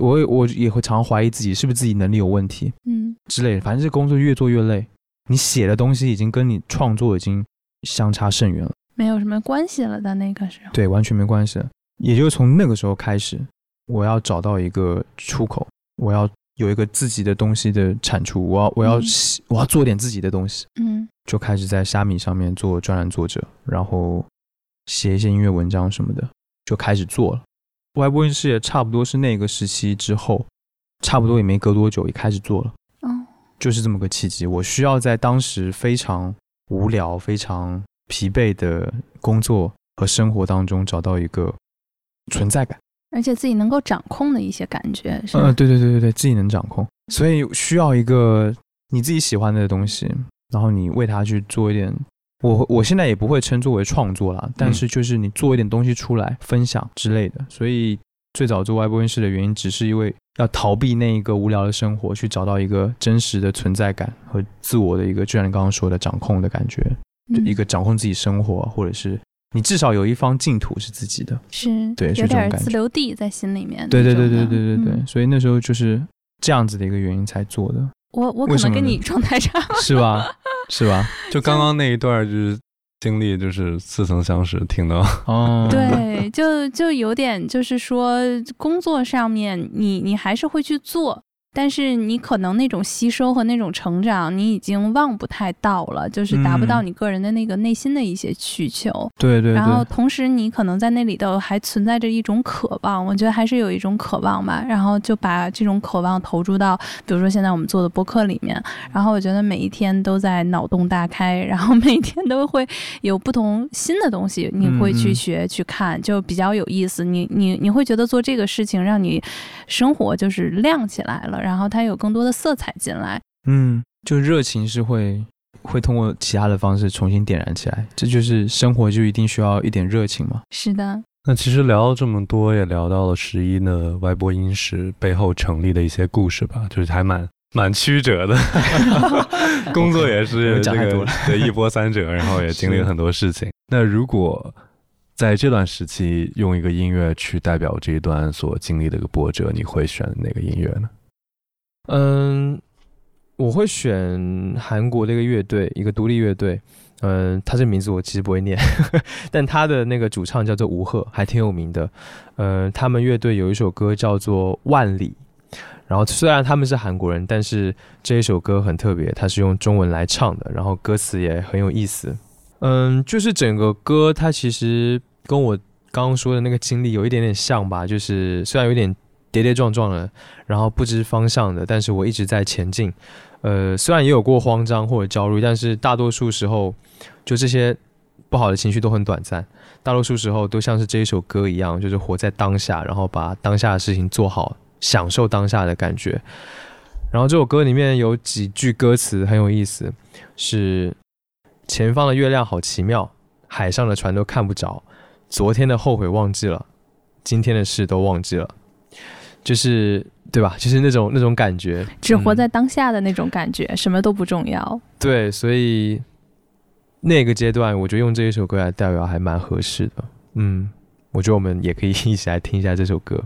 我我也会常怀疑自己是不是自己能力有问题，嗯，之类的，反正这工作越做越累，你写的东西已经跟你创作已经。相差甚远了，没有什么关系了。在那个时候，对，完全没关系。也就是从那个时候开始，我要找到一个出口，我要有一个自己的东西的产出，我要，我要，我要做点自己的东西。嗯，就开始在虾米上面做专栏作者，然后写一些音乐文章什么的，就开始做了。外播音室也差不多是那个时期之后，差不多也没隔多久，也开始做了。哦，就是这么个契机。我需要在当时非常。无聊、非常疲惫的工作和生活当中，找到一个存在感，而且自己能够掌控的一些感觉。嗯，对对对对对，自己能掌控，所以需要一个你自己喜欢的东西，然后你为它去做一点。我我现在也不会称作为创作了，但是就是你做一点东西出来分享之类的。所以最早做外播音室的原因，只是因为。要逃避那一个无聊的生活，去找到一个真实的存在感和自我的一个，就像你刚刚说的掌控的感觉，一个掌控自己生活，或者是你至少有一方净土是自己的，是对，有点自留地在心里面。对对对对对对对，所以那时候就是这样子的一个原因才做的。我我可能跟你状态差，是吧？是吧？就刚刚那一段就是。经历就是似曾相识，听到哦，对，就就有点，就是说工作上面，你你还是会去做。但是你可能那种吸收和那种成长，你已经望不太到了，就是达不到你个人的那个内心的一些需求。对对。然后同时你可能在那里头还存在着一种渴望，我觉得还是有一种渴望吧。然后就把这种渴望投注到，比如说现在我们做的播客里面。然后我觉得每一天都在脑洞大开，然后每天都会有不同新的东西，你会去学去看，就比较有意思。你你你会觉得做这个事情让你生活就是亮起来了。然后它有更多的色彩进来，嗯，就热情是会会通过其他的方式重新点燃起来，这就是生活就一定需要一点热情嘛。是的，那其实聊了这么多，也聊到了十一呢外播音室背后成立的一些故事吧，就是还蛮蛮曲折的，工作也是这个对一波三折，然后也经历了很多事情。那如果在这段时期，用一个音乐去代表这一段所经历的一个波折，你会选哪个音乐呢？嗯，我会选韩国的一个乐队，一个独立乐队。嗯，他这名字我其实不会念，但他的那个主唱叫做吴赫，还挺有名的。嗯，他们乐队有一首歌叫做《万里》，然后虽然他们是韩国人，但是这一首歌很特别，它是用中文来唱的，然后歌词也很有意思。嗯，就是整个歌它其实跟我刚刚说的那个经历有一点点像吧，就是虽然有点跌跌撞撞的，然后不知方向的，但是我一直在前进。呃，虽然也有过慌张或者焦虑，但是大多数时候，就这些不好的情绪都很短暂。大多数时候都像是这一首歌一样，就是活在当下，然后把当下的事情做好，享受当下的感觉。然后这首歌里面有几句歌词很有意思，是前方的月亮好奇妙，海上的船都看不着，昨天的后悔忘记了，今天的事都忘记了，就是。对吧？就是那种那种感觉，只活在当下的那种感觉，什么都不重要。对，所以那个阶段，我觉得用这一首歌来代表还蛮合适的。嗯，我觉得我们也可以 一起来听一下这首歌。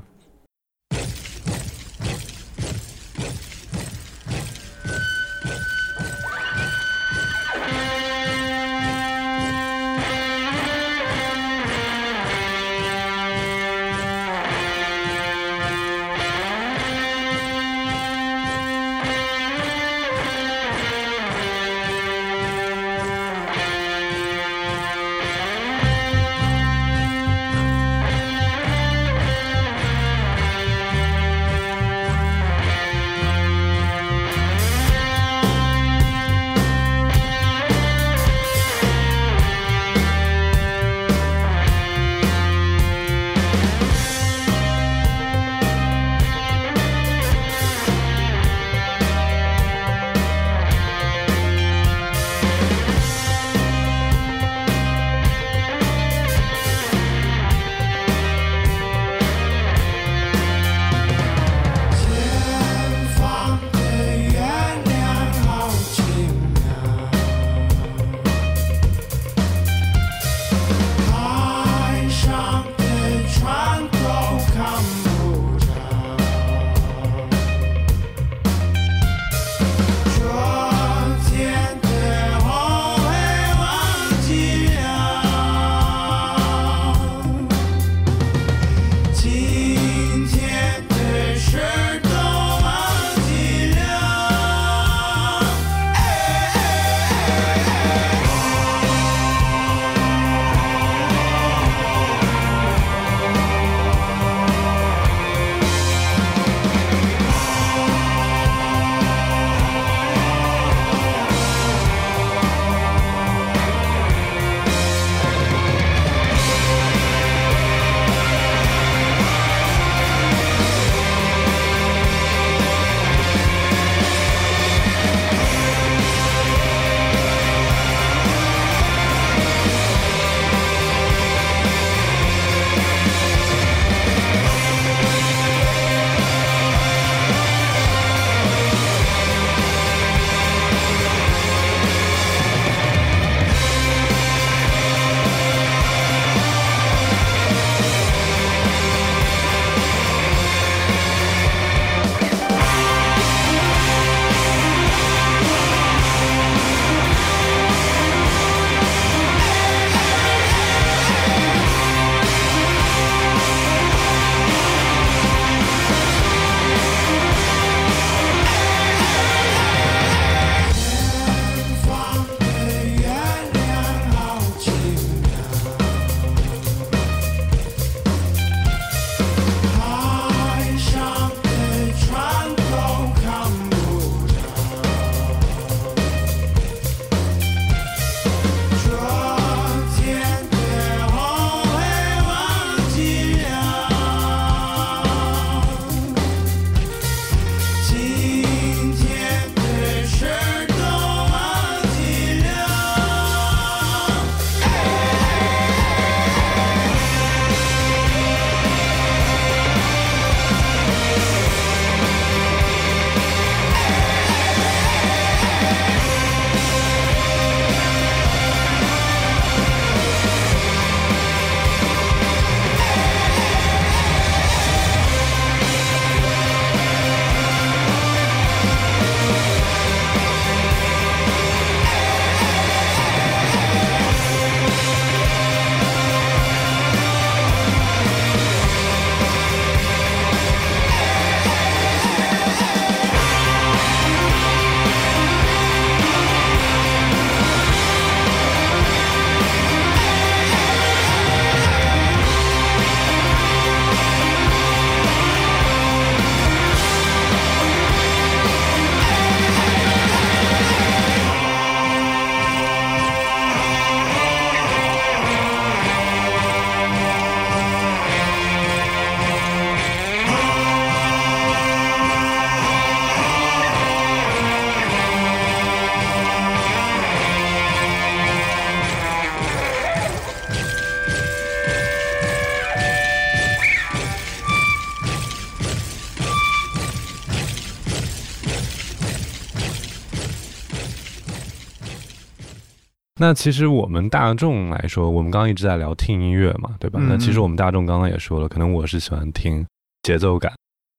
那其实我们大众来说，我们刚刚一直在聊听音乐嘛，对吧？那其实我们大众刚刚也说了，可能我是喜欢听节奏感，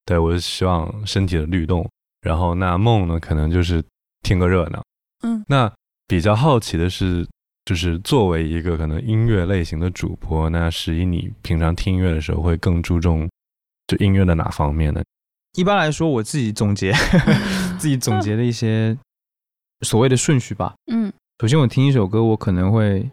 对我是希望身体的律动。然后那梦呢，可能就是听个热闹。嗯，那比较好奇的是，就是作为一个可能音乐类型的主播，那十一你平常听音乐的时候会更注重就音乐的哪方面呢？一般来说，我自己总结 自己总结的一些所谓的顺序吧。嗯，首先我听一首歌，我可能会，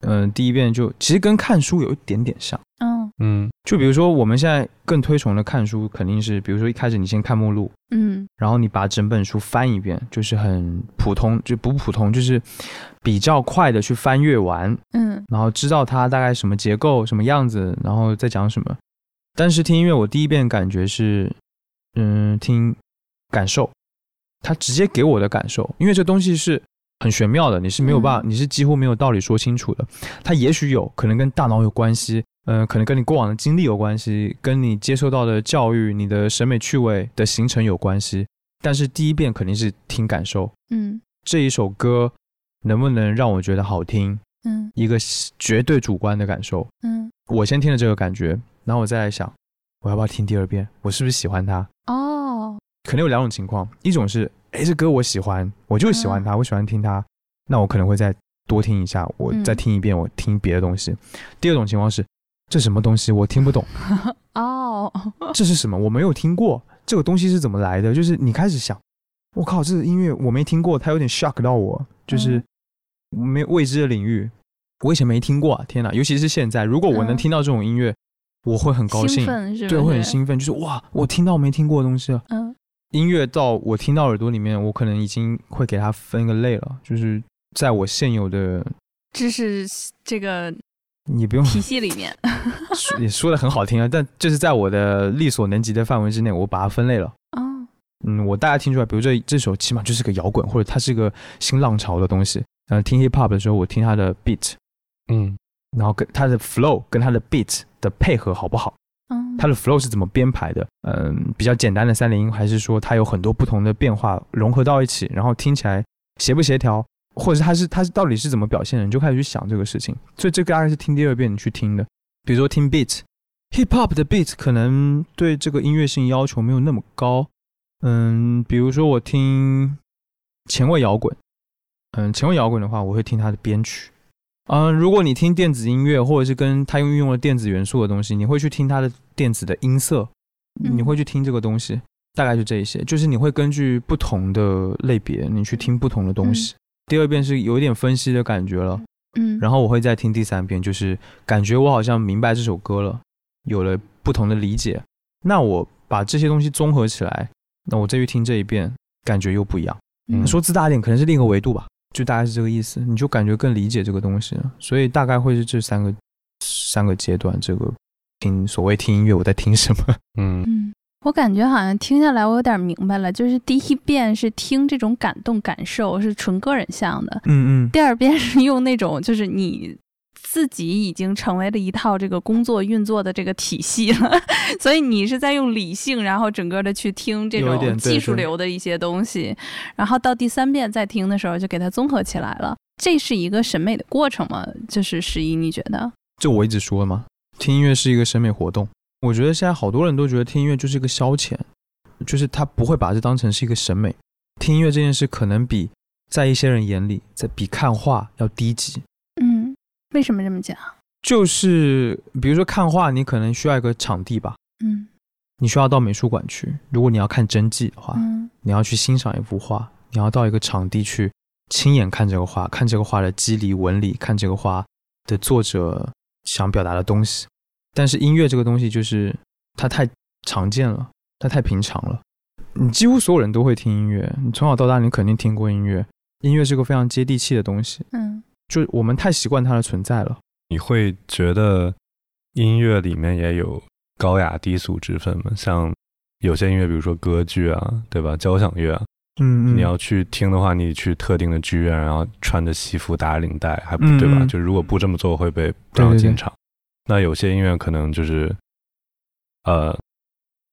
嗯，第一遍就其实跟看书有一点点像。嗯。嗯，就比如说我们现在更推崇的看书，肯定是比如说一开始你先看目录，嗯，然后你把整本书翻一遍，就是很普通，就不普通，就是比较快的去翻阅完，嗯，然后知道它大概什么结构、什么样子，然后再讲什么。但是听音乐，我第一遍感觉是，嗯，听感受，它直接给我的感受，因为这东西是很玄妙的，你是没有办法，你是几乎没有道理说清楚的。它也许有可能跟大脑有关系。嗯，可能跟你过往的经历有关系，跟你接受到的教育、你的审美趣味的形成有关系。但是第一遍肯定是听感受，嗯，这一首歌能不能让我觉得好听，嗯，一个绝对主观的感受，嗯，我先听了这个感觉，然后我再来想，我要不要听第二遍，我是不是喜欢它？哦，可能有两种情况，一种是，哎，这歌我喜欢，我就喜欢它，我喜欢听它，那我可能会再多听一下，我再听一遍，我听别的东西。第二种情况是。这什么东西我听不懂 哦，这是什么我没有听过，这个东西是怎么来的？就是你开始想，我靠，这个音乐我没听过，它有点 shock 到我，就是没未知的领域，我以前没听过啊！天哪，尤其是现在，如果我能听到这种音乐，我会很高兴，对，会很兴奋，就是哇，我听到没听过的东西了。嗯，音乐到我听到耳朵里面，我可能已经会给它分个类了，就是在我现有的知识这个。你不用体系里面，也说的很好听啊，但就是在我的力所能及的范围之内，我把它分类了。哦，嗯，我大家听出来，比如这这首起码就是个摇滚，或者它是个新浪潮的东西。然后听 hip hop 的时候，我听它的 beat，嗯，然后跟它的 flow 跟它的 beat 的配合好不好？它的 flow 是怎么编排的？嗯，比较简单的三连音，还是说它有很多不同的变化融合到一起，然后听起来协不协调？或者是它是它是到底是怎么表现的，你就开始去想这个事情。所以这个大概是听第二遍你去听的。比如说听 beat，hip hop 的 beat 可能对这个音乐性要求没有那么高。嗯，比如说我听前卫摇滚，嗯，前卫摇滚的话，我会听它的编曲。嗯，如果你听电子音乐，或者是跟它用运用了电子元素的东西，你会去听它的电子的音色，你会去听这个东西。大概就这一些，就是你会根据不同的类别，你去听不同的东西。第二遍是有一点分析的感觉了，嗯，然后我会再听第三遍，就是感觉我好像明白这首歌了，有了不同的理解。那我把这些东西综合起来，那我再去听这一遍，感觉又不一样。嗯说自大点，可能是另一个维度吧，就大概是这个意思。你就感觉更理解这个东西了，所以大概会是这三个三个阶段。这个听所谓听音乐，我在听什么？嗯。我感觉好像听下来，我有点明白了。就是第一遍是听这种感动感受，是纯个人向的。嗯嗯。第二遍是用那种，就是你自己已经成为了一套这个工作运作的这个体系了，所以你是在用理性，然后整个的去听这种技术流的一些东西。然后到第三遍再听的时候，就给它综合起来了。这是一个审美的过程吗？就是十一，你觉得？就我一直说嘛，听音乐是一个审美活动。我觉得现在好多人都觉得听音乐就是一个消遣，就是他不会把这当成是一个审美。听音乐这件事可能比在一些人眼里，在比看画要低级。嗯，为什么这么讲？就是比如说看画，你可能需要一个场地吧。嗯，你需要到美术馆去。如果你要看真迹的话，嗯，你要去欣赏一幅画，你要到一个场地去亲眼看这个画，看这个画的肌理纹理，看这个画的作者想表达的东西。但是音乐这个东西就是它太常见了，它太平常了。你几乎所有人都会听音乐，你从小到大你肯定听过音乐。音乐是个非常接地气的东西，嗯，就我们太习惯它的存在了。你会觉得音乐里面也有高雅低俗之分吗？像有些音乐，比如说歌剧啊，对吧？交响乐，嗯，你要去听的话，你去特定的剧院，然后穿着西服打领带，还不对吧？就如果不这么做，会被不让进场。那有些音乐可能就是，呃，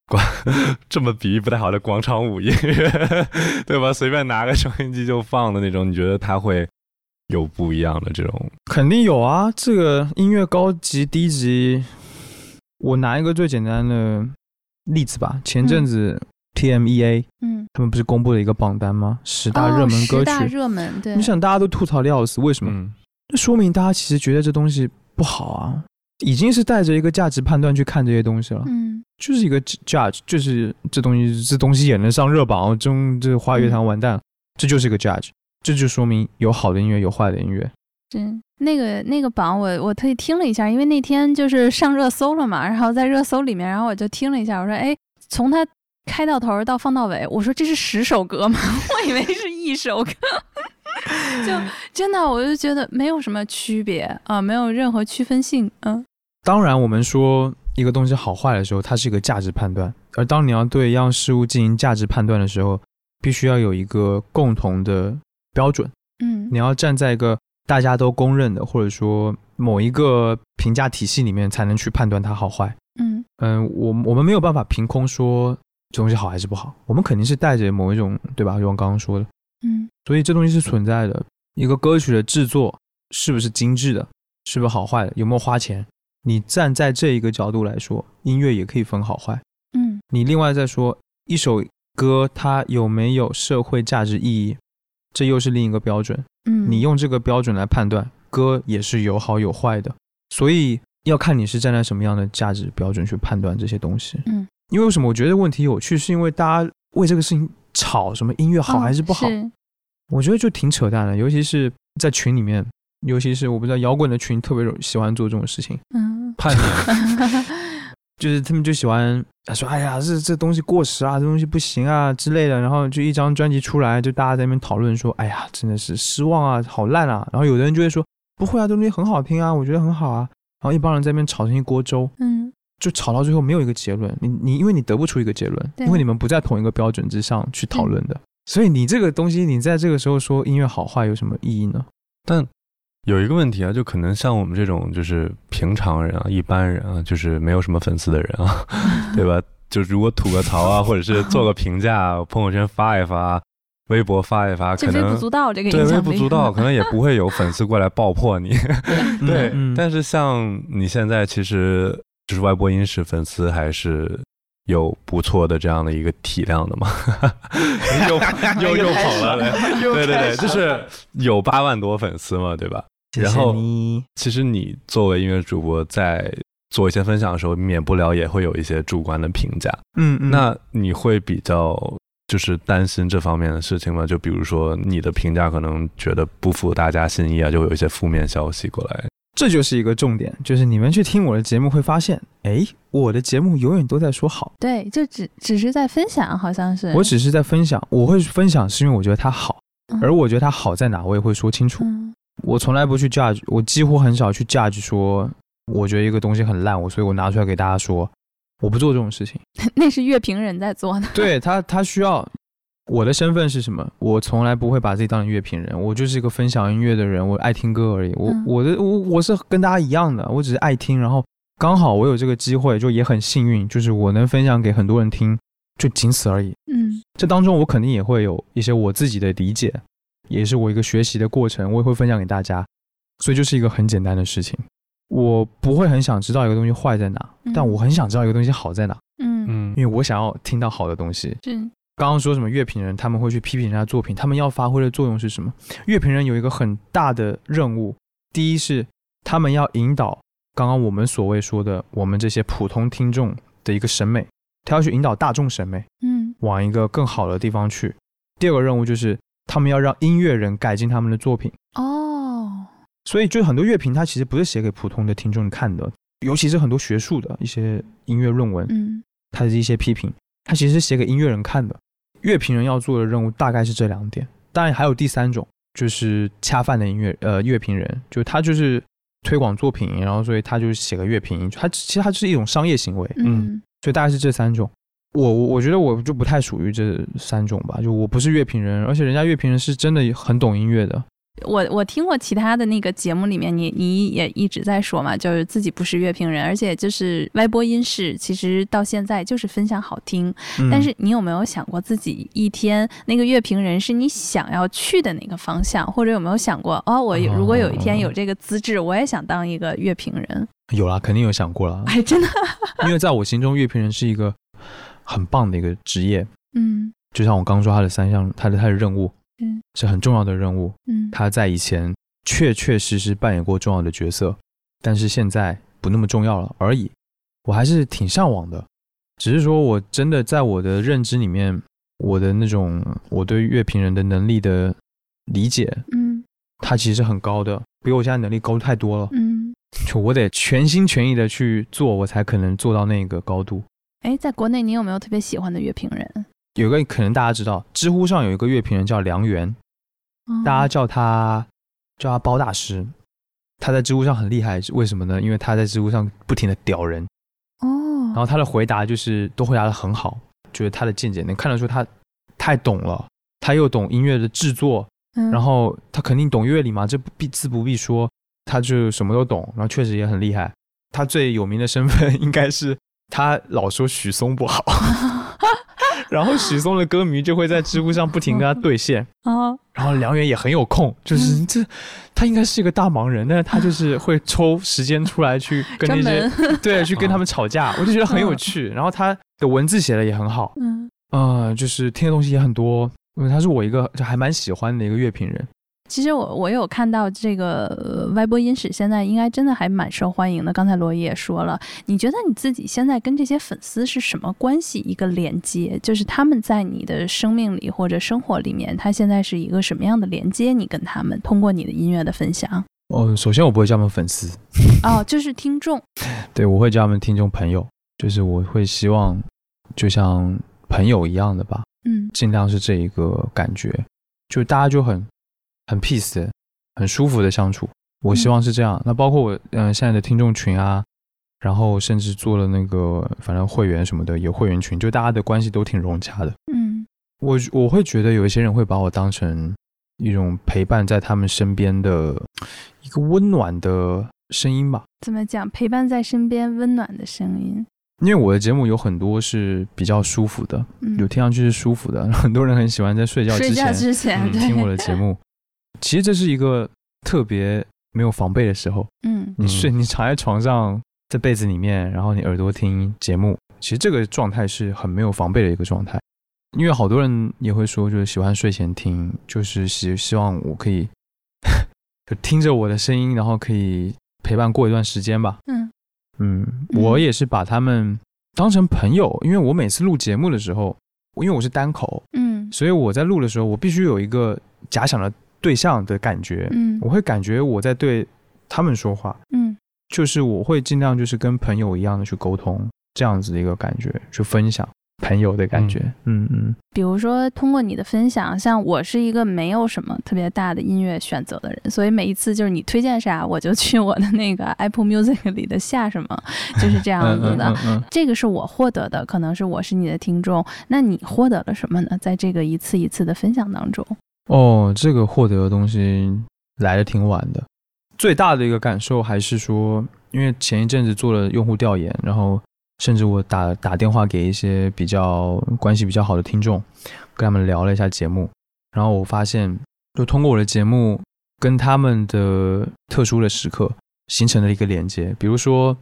广 这么比喻不太好的广场舞音乐，对吧？随便拿个收音机就放的那种，你觉得它会有不一样的这种？肯定有啊，这个音乐高级低级，我拿一个最简单的例子吧。前阵子 TMEA，嗯，他们不是公布了一个榜单吗？十大热门歌曲，十大热门，对。你想大家都吐槽的要死，为什么？那说明大家其实觉得这东西不好啊，已经是带着一个价值判断去看这些东西了。嗯，就是一个 judge，就是这东西这东西也能上热榜，中这华语乐坛完蛋了，这就是一个 judge，这就说明有好的音乐，有坏的音乐。嗯，那个那个榜我我特意听了一下，因为那天就是上热搜了嘛，然后在热搜里面，然后我就听了一下，我说哎，从它开到头到放到尾，我说这是十首歌吗？我以为是一首歌。就真的，我就觉得没有什么区别啊，没有任何区分性。嗯，当然，我们说一个东西好坏的时候，它是一个价值判断。而当你要对一样事物进行价值判断的时候，必须要有一个共同的标准。嗯，你要站在一个大家都公认的，或者说某一个评价体系里面，才能去判断它好坏。嗯嗯，我我们没有办法凭空说这东西好还是不好，我们肯定是带着某一种，对吧？就像刚刚说的。嗯，所以这东西是存在的。一个歌曲的制作是不是精致的，是不是好坏的，有没有花钱？你站在这一个角度来说，音乐也可以分好坏。嗯，你另外再说一首歌它有没有社会价值意义，这又是另一个标准。嗯，你用这个标准来判断歌也是有好有坏的，所以要看你是站在什么样的价值标准去判断这些东西。嗯，因为为什么我觉得问题有趣，是因为大家为这个事情。吵什么音乐好还是不好？我觉得就挺扯淡的，尤其是在群里面，尤其是我不知道摇滚的群特别喜欢做这种事情，嗯，叛逆，就是他们就喜欢说，哎呀，这这东西过时啊，这东西不行啊之类的，然后就一张专辑出来，就大家在那边讨论说，哎呀，真的是失望啊，好烂啊，然后有的人就会说，不会啊，这东西很好听啊，我觉得很好啊，然后一帮人在那边吵成一锅粥，嗯。就吵到最后没有一个结论，你你因为你得不出一个结论，因为你们不在同一个标准之上去讨论的，所以你这个东西你在这个时候说音乐好坏有什么意义呢？但有一个问题啊，就可能像我们这种就是平常人啊、一般人啊，就是没有什么粉丝的人啊，对吧？就如果吐个槽啊，或者是做个评价，朋友圈发一发，微博发一发，可能微不足道这个对微不足道，可能也不会有粉丝过来爆破你。对，但是像你现在其实。就是外播音室粉丝还是有不错的这样的一个体量的嘛，又又又跑了，对对对，就是有八万多粉丝嘛，对吧？然后其实你作为音乐主播在做一些分享的时候，免不了也会有一些主观的评价，嗯嗯，那你会比较就是担心这方面的事情吗？就比如说你的评价可能觉得不符大家心意啊，就有一些负面消息过来。这就是一个重点，就是你们去听我的节目会发现，哎，我的节目永远都在说好，对，就只只是在分享，好像是，我只是在分享，我会分享是因为我觉得它好，而我觉得它好在哪，我也会说清楚。我从来不去 judge，我几乎很少去 judge 说，我觉得一个东西很烂，我所以我拿出来给大家说，我不做这种事情，那是乐评人在做的，对他，他需要。我的身份是什么？我从来不会把自己当成乐评人，我就是一个分享音乐的人，我爱听歌而已。我我的我我是跟大家一样的，我只是爱听。然后刚好我有这个机会，就也很幸运，就是我能分享给很多人听，就仅此而已。嗯，这当中我肯定也会有一些我自己的理解，也是我一个学习的过程，我也会分享给大家。所以就是一个很简单的事情，我不会很想知道一个东西坏在哪，但我很想知道一个东西好在哪。嗯嗯，因为我想要听到好的东西。是。刚刚说什么乐评人他们会去批评人家作品，他们要发挥的作用是什么？乐评人有一个很大的任务，第一是他们要引导刚刚我们所谓说的我们这些普通听众的一个审美，他要去引导大众审美，嗯，往一个更好的地方去。第二个任务就是他们要让音乐人改进他们的作品。哦，所以就很多乐评，它其实不是写给普通的听众看的，尤其是很多学术的一些音乐论文，嗯，它的一些批评，它其实是写给音乐人看的。乐评人要做的任务大概是这两点，当然还有第三种，就是恰饭的音乐呃乐评人，就他就是推广作品，然后所以他就写个乐评，他其实他是一种商业行为，嗯，所以大概是这三种。我我我觉得我就不太属于这三种吧，就我不是乐评人，而且人家乐评人是真的很懂音乐的。我我听过其他的那个节目里面，你你也一直在说嘛，就是自己不是乐评人，而且就是歪播音室，其实到现在就是分享好听。但是你有没有想过自己一天那个乐评人是你想要去的哪个方向，或者有没有想过哦，我如果有一天有这个资质，我也想当一个乐评人？有啦，肯定有想过了。哎，真的，因为在我心中，乐评人是一个很棒的一个职业。嗯，就像我刚说他的三项，他的他的任务。嗯，是很重要的任务。嗯，他在以前确确实实扮演过重要的角色，但是现在不那么重要了而已。我还是挺向往的，只是说我真的在我的认知里面，我的那种我对乐评人的能力的理解，嗯，他其实很高的，比我现在能力高太多了。嗯，就我得全心全意的去做，我才可能做到那个高度。哎，在国内你有没有特别喜欢的乐评人？有个可能大家知道，知乎上有一个乐评人叫梁源，大家叫他叫他包大师。他在知乎上很厉害，为什么呢？因为他在知乎上不停的屌人，哦，然后他的回答就是都回答的很好，就是他的见解能看得出他太懂了，他又懂音乐的制作，然后他肯定懂乐理嘛，这必自不必说，他就什么都懂，然后确实也很厉害。他最有名的身份应该是他老说许嵩不好。然后许嵩的歌迷就会在知乎上不停跟他对线啊，然后梁远也很有空，就是这他应该是一个大忙人，但是他就是会抽时间出来去跟那些对去跟他们吵架，我就觉得很有趣。然后他的文字写的也很好，嗯啊，就是听的东西也很多，因为他是我一个就还蛮喜欢的一个乐评人。其实我我有看到这个歪播音史，现在应该真的还蛮受欢迎的。刚才罗伊也说了，你觉得你自己现在跟这些粉丝是什么关系？一个连接，就是他们在你的生命里或者生活里面，他现在是一个什么样的连接？你跟他们通过你的音乐的分享。哦，首先我不会叫他们粉丝，哦，就是听众。对，我会叫他们听众朋友，就是我会希望就像朋友一样的吧，嗯，尽量是这一个感觉，就大家就很。很 peace 的，很舒服的相处。我希望是这样。那包括我，嗯，现在的听众群啊，然后甚至做了那个，反正会员什么的，有会员群，就大家的关系都挺融洽的。嗯，我我会觉得有一些人会把我当成一种陪伴在他们身边的一个温暖的声音吧。怎么讲？陪伴在身边，温暖的声音。因为我的节目有很多是比较舒服的，有听上去是舒服的。很多人很喜欢在睡觉之前之前听我的节目。其实这是一个特别没有防备的时候，嗯，你睡，你躺在床上，在被子里面，然后你耳朵听节目，其实这个状态是很没有防备的一个状态。因为好多人也会说，就是喜欢睡前听，就是希希望我可以 就听着我的声音，然后可以陪伴过一段时间吧。嗯嗯，我也是把他们当成朋友，因为我每次录节目的时候，因为我是单口，嗯，所以我在录的时候，我必须有一个假想的。对象的感觉，嗯，我会感觉我在对他们说话，嗯，就是我会尽量就是跟朋友一样的去沟通，这样子的一个感觉，去分享朋友的感觉，嗯嗯。比如说通过你的分享，像我是一个没有什么特别大的音乐选择的人，所以每一次就是你推荐啥，我就去我的那个 Apple Music 里的下什么，就是这样子的。这个是我获得的，可能是我是你的听众，那你获得了什么呢？在这个一次一次的分享当中。哦，这个获得的东西来的挺晚的。最大的一个感受还是说，因为前一阵子做了用户调研，然后甚至我打打电话给一些比较关系比较好的听众，跟他们聊了一下节目，然后我发现，就通过我的节目跟他们的特殊的时刻形成了一个连接。比如说，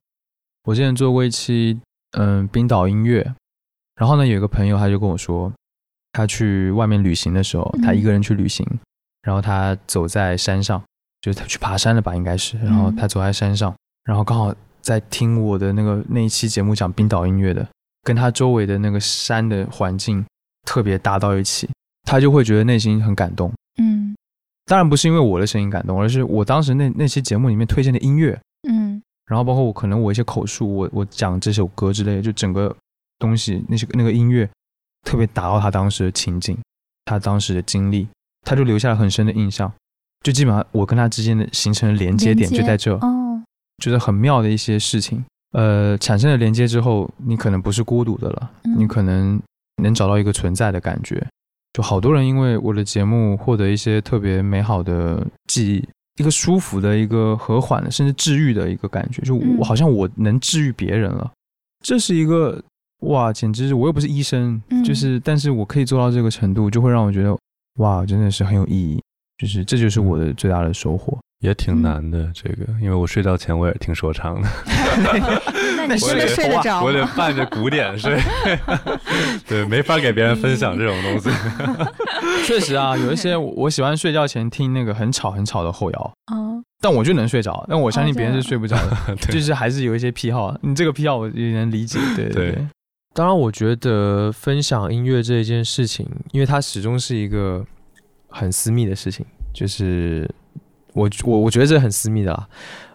我之前做过一期嗯冰岛音乐，然后呢有一个朋友他就跟我说。他去外面旅行的时候，他一个人去旅行，然后他走在山上，就是他去爬山了吧，应该是。然后他走在山上，然后刚好在听我的那个那一期节目讲冰岛音乐的，跟他周围的那个山的环境特别搭到一起，他就会觉得内心很感动。嗯，当然不是因为我的声音感动，而是我当时那那期节目里面推荐的音乐，嗯，然后包括我可能我一些口述，我我讲这首歌之类的，就整个东西那些那个音乐。特别达到他当时的情景，他当时的经历，他就留下了很深的印象。就基本上我跟他之间的形成的连接点就在这，哦，就是很妙的一些事情。呃，产生了连接之后，你可能不是孤独的了，你可能能找到一个存在的感觉。就好多人因为我的节目获得一些特别美好的记忆，一个舒服的、一个和缓的，甚至治愈的一个感觉。就我好像我能治愈别人了，这是一个哇，简直是我又不是医生，就是但是我可以做到这个程度，就会让我觉得哇，真的是很有意义。就是这就是我的最大的收获。也挺难的，这个，因为我睡觉前我也听说唱的。那你真的睡得着我得伴着鼓点睡。对，没法给别人分享这种东西。确实啊，有一些我喜欢睡觉前听那个很吵很吵的后摇。嗯。但我就能睡着，但我相信别人是睡不着的。就是还是有一些癖好，你这个癖好我也能理解。对对。当然，我觉得分享音乐这一件事情，因为它始终是一个很私密的事情，就是。我我我觉得这很私密的啦，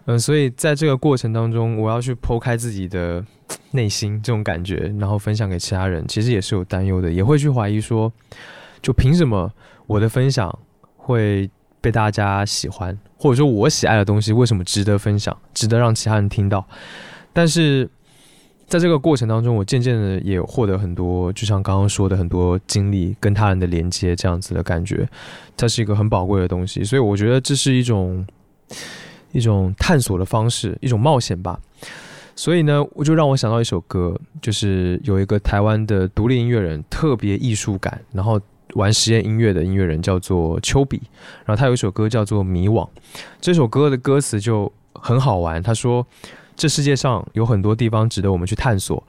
嗯，所以在这个过程当中，我要去剖开自己的内心这种感觉，然后分享给其他人，其实也是有担忧的，也会去怀疑说，就凭什么我的分享会被大家喜欢，或者说我喜爱的东西为什么值得分享，值得让其他人听到？但是。在这个过程当中，我渐渐的也获得很多，就像刚刚说的很多经历跟他人的连接这样子的感觉，它是一个很宝贵的东西，所以我觉得这是一种一种探索的方式，一种冒险吧。所以呢，我就让我想到一首歌，就是有一个台湾的独立音乐人，特别艺术感，然后玩实验音乐的音乐人叫做丘比，然后他有一首歌叫做《迷惘》，这首歌的歌词就很好玩，他说。这世界上有很多地方值得我们去探索，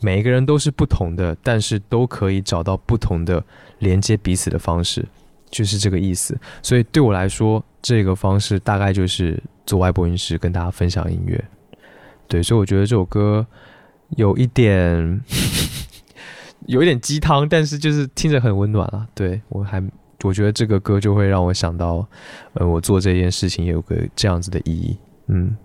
每一个人都是不同的，但是都可以找到不同的连接彼此的方式，就是这个意思。所以对我来说，这个方式大概就是做外播音师，跟大家分享音乐。对，所以我觉得这首歌有一点 有一点鸡汤，但是就是听着很温暖啊。对我还我觉得这个歌就会让我想到，呃，我做这件事情也有个这样子的意义。嗯。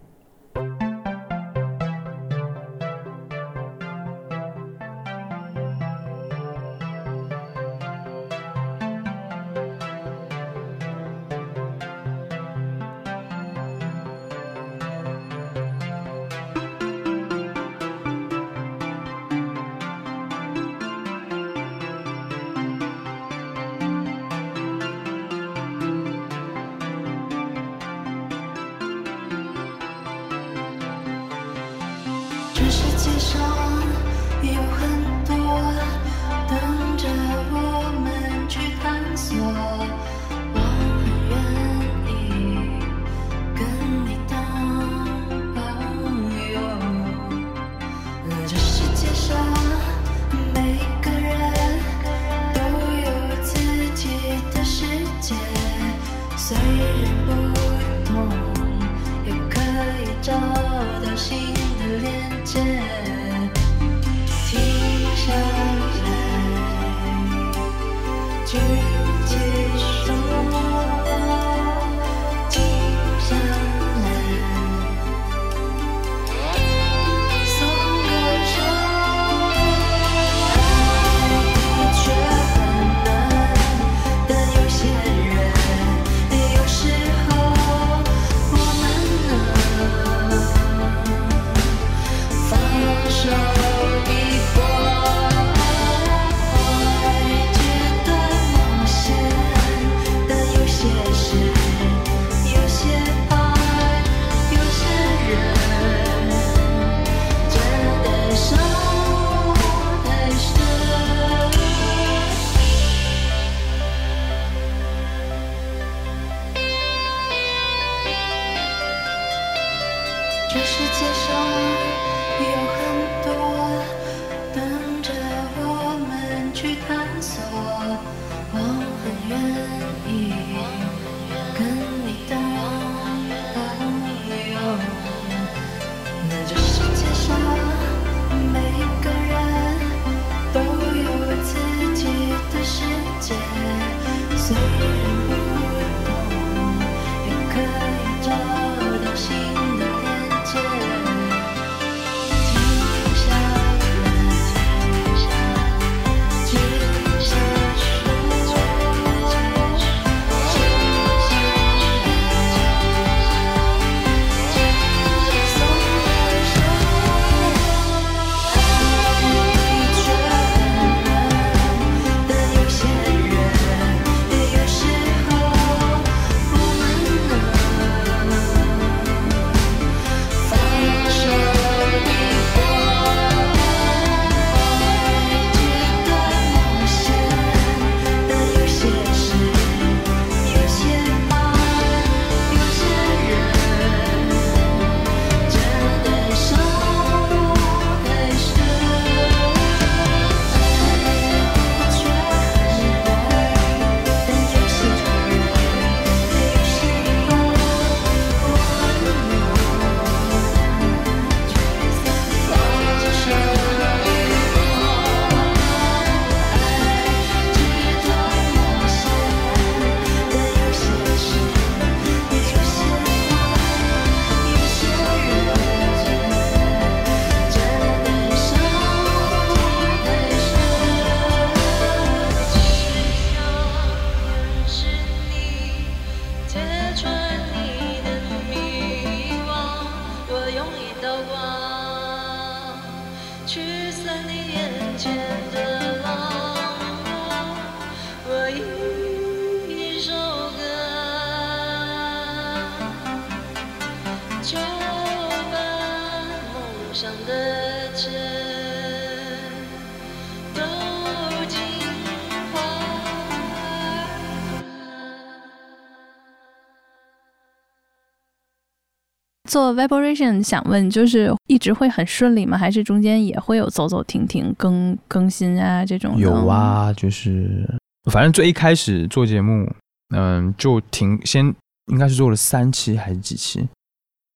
做 vibration 想问，就是一直会很顺利吗？还是中间也会有走走停停、更更新啊这种？有啊，就是反正最一开始做节目，嗯，就停，先应该是做了三期还是几期，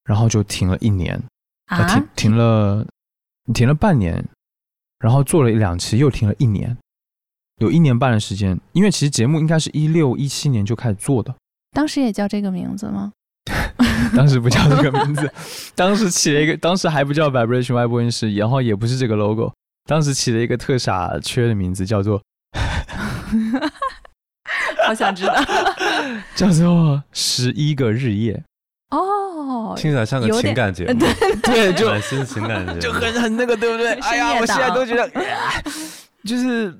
然后就停了一年，啊，停停了停了半年，然后做了两期又停了一年，有一年半的时间，因为其实节目应该是一六一七年就开始做的，当时也叫这个名字吗？当时不叫这个名字，当时起了一个，当时还不叫 Vibration 外播音室，然后也不是这个 logo，当时起了一个特傻缺的名字，叫做，好想知道，叫做十一个日夜。哦，听起来像个情感节目，对，就暖心情感节目，就很很那个，对不对？哎呀，我现在都觉得，就是。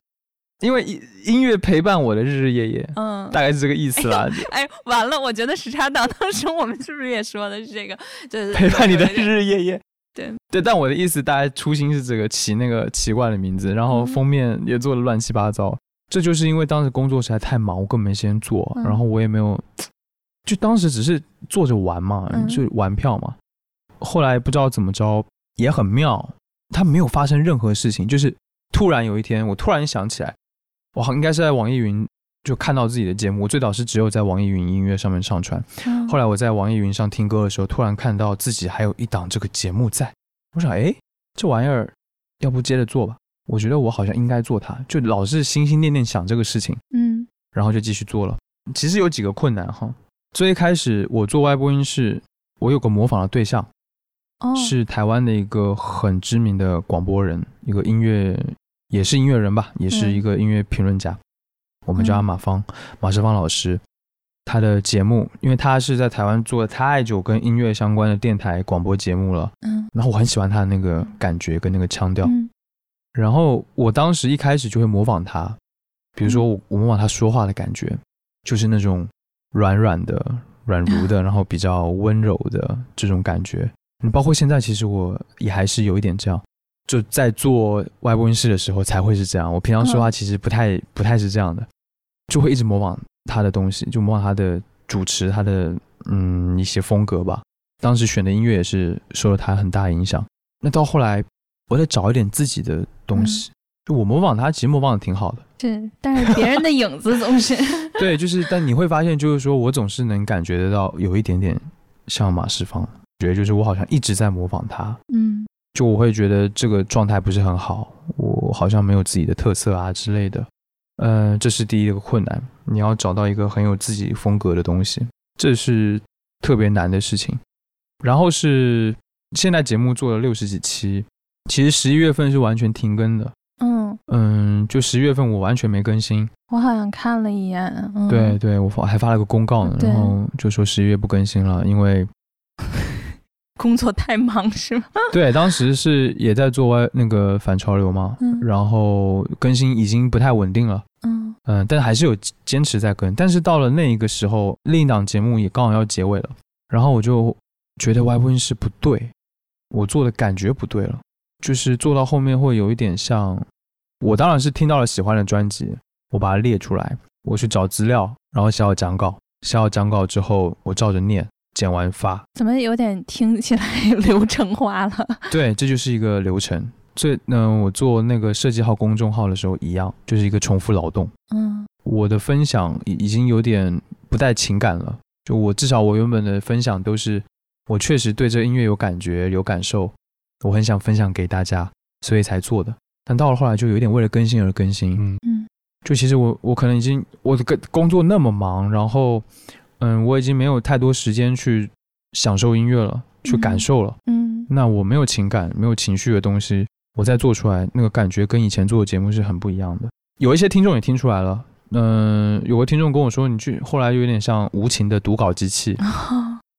因为音音乐陪伴我的日日夜夜，嗯，大概是这个意思啦。哎，完了，我觉得时差党当时我们是不是也说的是这个？就是陪伴你的日日夜夜。对对，但我的意思，大家初心是这个起那个奇怪的名字，然后封面也做的乱七八糟。这就是因为当时工作实在太忙，我根本没时间做，然后我也没有，就当时只是坐着玩嘛，就玩票嘛。后来不知道怎么着，也很妙，它没有发生任何事情，就是突然有一天，我突然想起来。我好应该是在网易云就看到自己的节目，我最早是只有在网易云音乐上面上传，后来我在网易云上听歌的时候，突然看到自己还有一档这个节目在，我想，哎，这玩意儿要不接着做吧？我觉得我好像应该做它，就老是心心念念想这个事情，嗯，然后就继续做了。其实有几个困难哈，最一开始我做外播音室，我有个模仿的对象，是台湾的一个很知名的广播人，一个音乐。也是音乐人吧，也是一个音乐评论家，我们叫他马芳，马世芳老师。他的节目，因为他是在台湾做了太久跟音乐相关的电台广播节目了，嗯，然后我很喜欢他的那个感觉跟那个腔调，然后我当时一开始就会模仿他，比如说我我模仿他说话的感觉，就是那种软软的、软如的，然后比较温柔的这种感觉。你包括现在，其实我也还是有一点这样。就在做外播音室的时候才会是这样，我平常说话其实不太不太是这样的，就会一直模仿他的东西，就模仿他的主持，他的嗯一些风格吧。当时选的音乐也是受了他很大影响。那到后来，我得找一点自己的东西，就我模仿他，其实模仿的挺好的。是，但是别人的影子总是 对，就是，但你会发现，就是说我总是能感觉得到有一点点像马世芳，觉得就是我好像一直在模仿他，嗯。就我会觉得这个状态不是很好，我好像没有自己的特色啊之类的，嗯，这是第一个困难，你要找到一个很有自己风格的东西，这是特别难的事情。然后是现在节目做了六十几期，其实十一月份是完全停更的，嗯嗯，就十月份我完全没更新，我好像看了一眼，对对，我发还发了个公告呢，然后就说十一月不更新了，因为。工作太忙是吗？对，当时是也在做外那个反潮流嘛，然后更新已经不太稳定了，嗯嗯，但还是有坚持在更。但是到了那一个时候，另一档节目也刚好要结尾了，然后我就觉得外播音室不对，我做的感觉不对了，就是做到后面会有一点像，我当然是听到了喜欢的专辑，我把它列出来，我去找资料，然后写好讲稿，写好讲稿之后，我照着念。剪完发，怎么有点听起来流程化了？对，这就是一个流程。这，嗯，我做那个设计号公众号的时候一样，就是一个重复劳动。嗯，我的分享已已经有点不带情感了。就我至少我原本的分享都是，我确实对这音乐有感觉、有感受，我很想分享给大家，所以才做的。但到了后来，就有点为了更新而更新。嗯嗯，就其实我我可能已经我的工工作那么忙，然后。嗯，我已经没有太多时间去享受音乐了，去感受了。嗯，那我没有情感、没有情绪的东西，我再做出来，那个感觉跟以前做的节目是很不一样的。有一些听众也听出来了，嗯，有个听众跟我说，你去后来有点像无情的读稿机器，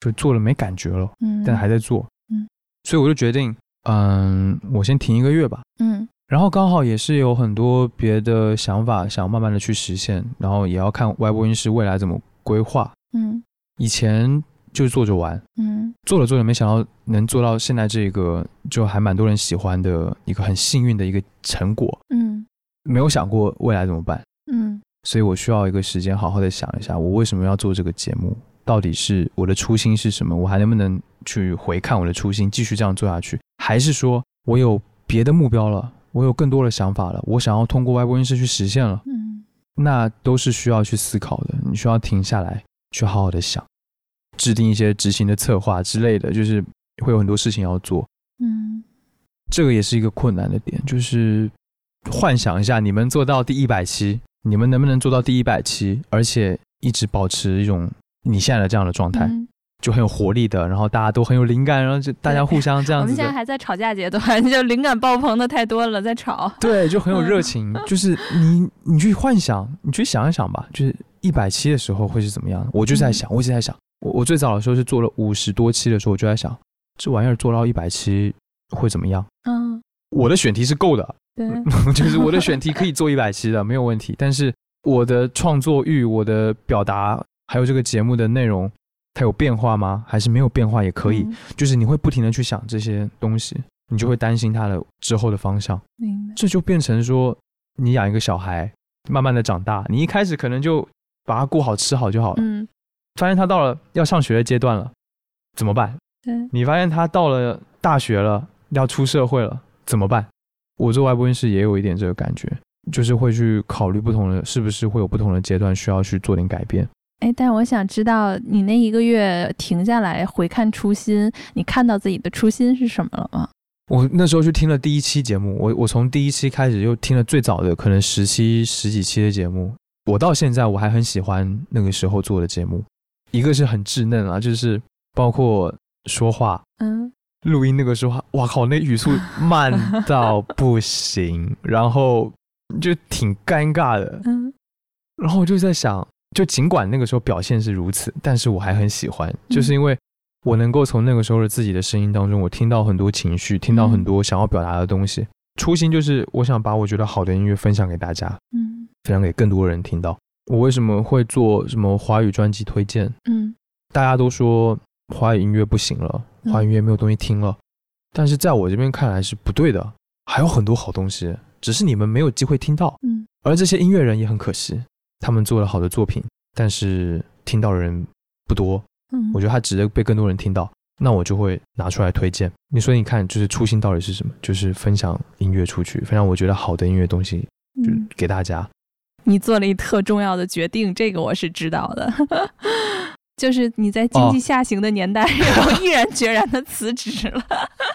就做了没感觉了，嗯，但还在做，嗯，所以我就决定，嗯，我先停一个月吧，嗯，然后刚好也是有很多别的想法想慢慢的去实现，然后也要看外播音室未来怎么规划。嗯，以前就是做着玩，嗯，做着做着没想到能做到现在这个就还蛮多人喜欢的一个很幸运的一个成果，嗯，没有想过未来怎么办，嗯，所以我需要一个时间好好的想一下，我为什么要做这个节目，到底是我的初心是什么，我还能不能去回看我的初心，继续这样做下去，还是说我有别的目标了，我有更多的想法了，我想要通过外播音室去实现了，嗯，那都是需要去思考的，你需要停下来去好好的想。制定一些执行的策划之类的，就是会有很多事情要做。嗯，这个也是一个困难的点，就是幻想一下，你们做到第一百期，你们能不能做到第一百期，而且一直保持一种你现在的这样的状态，嗯就很有活力的，然后大家都很有灵感，然后就大家互相这样子我们现在，还在吵架阶段，就灵感爆棚的太多了，在吵。对，就很有热情。就是你你去幻想，你去想一想吧，就是一百期的时候会是怎么样？我就在想，我一直在想，我我最早的时候是做了五十多期的时候，我就在想，这玩意儿做到一百期会怎么样？嗯，我的选题是够的，对，就是我的选题可以做一百期的，没有问题。但是我的创作欲、我的表达，还有这个节目的内容，它有变化吗？还是没有变化也可以？嗯就是你会不停的去想这些东西，你就会担心它的之后的方向。明白。这就变成说，你养一个小孩，慢慢的长大，你一开始可能就把它顾好、吃好就好了。嗯，发现他到了要上学的阶段了，怎么办？对，你发现他到了大学了，要出社会了，怎么办？我做外播音室也有一点这个感觉，就是会去考虑不同的，是不是会有不同的阶段需要去做点改变。哎，但我想知道，你那一个月停下来回看初心，你看到自己的初心是什么了吗？我那时候去听了第一期节目，我我从第一期开始就听了最早的可能十期十几期的节目，我到现在我还很喜欢那个时候做的节目，一个是很稚嫩啊，就是包括说话、嗯。录音那个时候，哇靠，那语速慢到不行，然后就挺尴尬的，嗯。然后我就在想，就尽管那个时候表现是如此，但是我还很喜欢，就是因为我能够从那个时候的自己的声音当中，我听到很多情绪，听到很多想要表达的东西。初心就是我想把我觉得好的音乐分享给大家，嗯分享给更多人听到。我为什么会做什么华语专辑推荐？嗯大家都说华语音乐不行了，嗯华语音乐没有东西听了，但是在我这边看来是不对的，还有很多好东西，只是你们没有机会听到。嗯而这些音乐人也很可惜，他们做了好的作品，但是听到的人不多。嗯，我觉得他值得被更多人听到，那我就会拿出来推荐。你说，你看，就是初心到底是什么？就是分享音乐出去，分享我觉得好的音乐东西，就嗯给大家。你做了一特重要的决定，这个我是知道的。就是你在经济下行的年代，然后毅然决然的辞职了。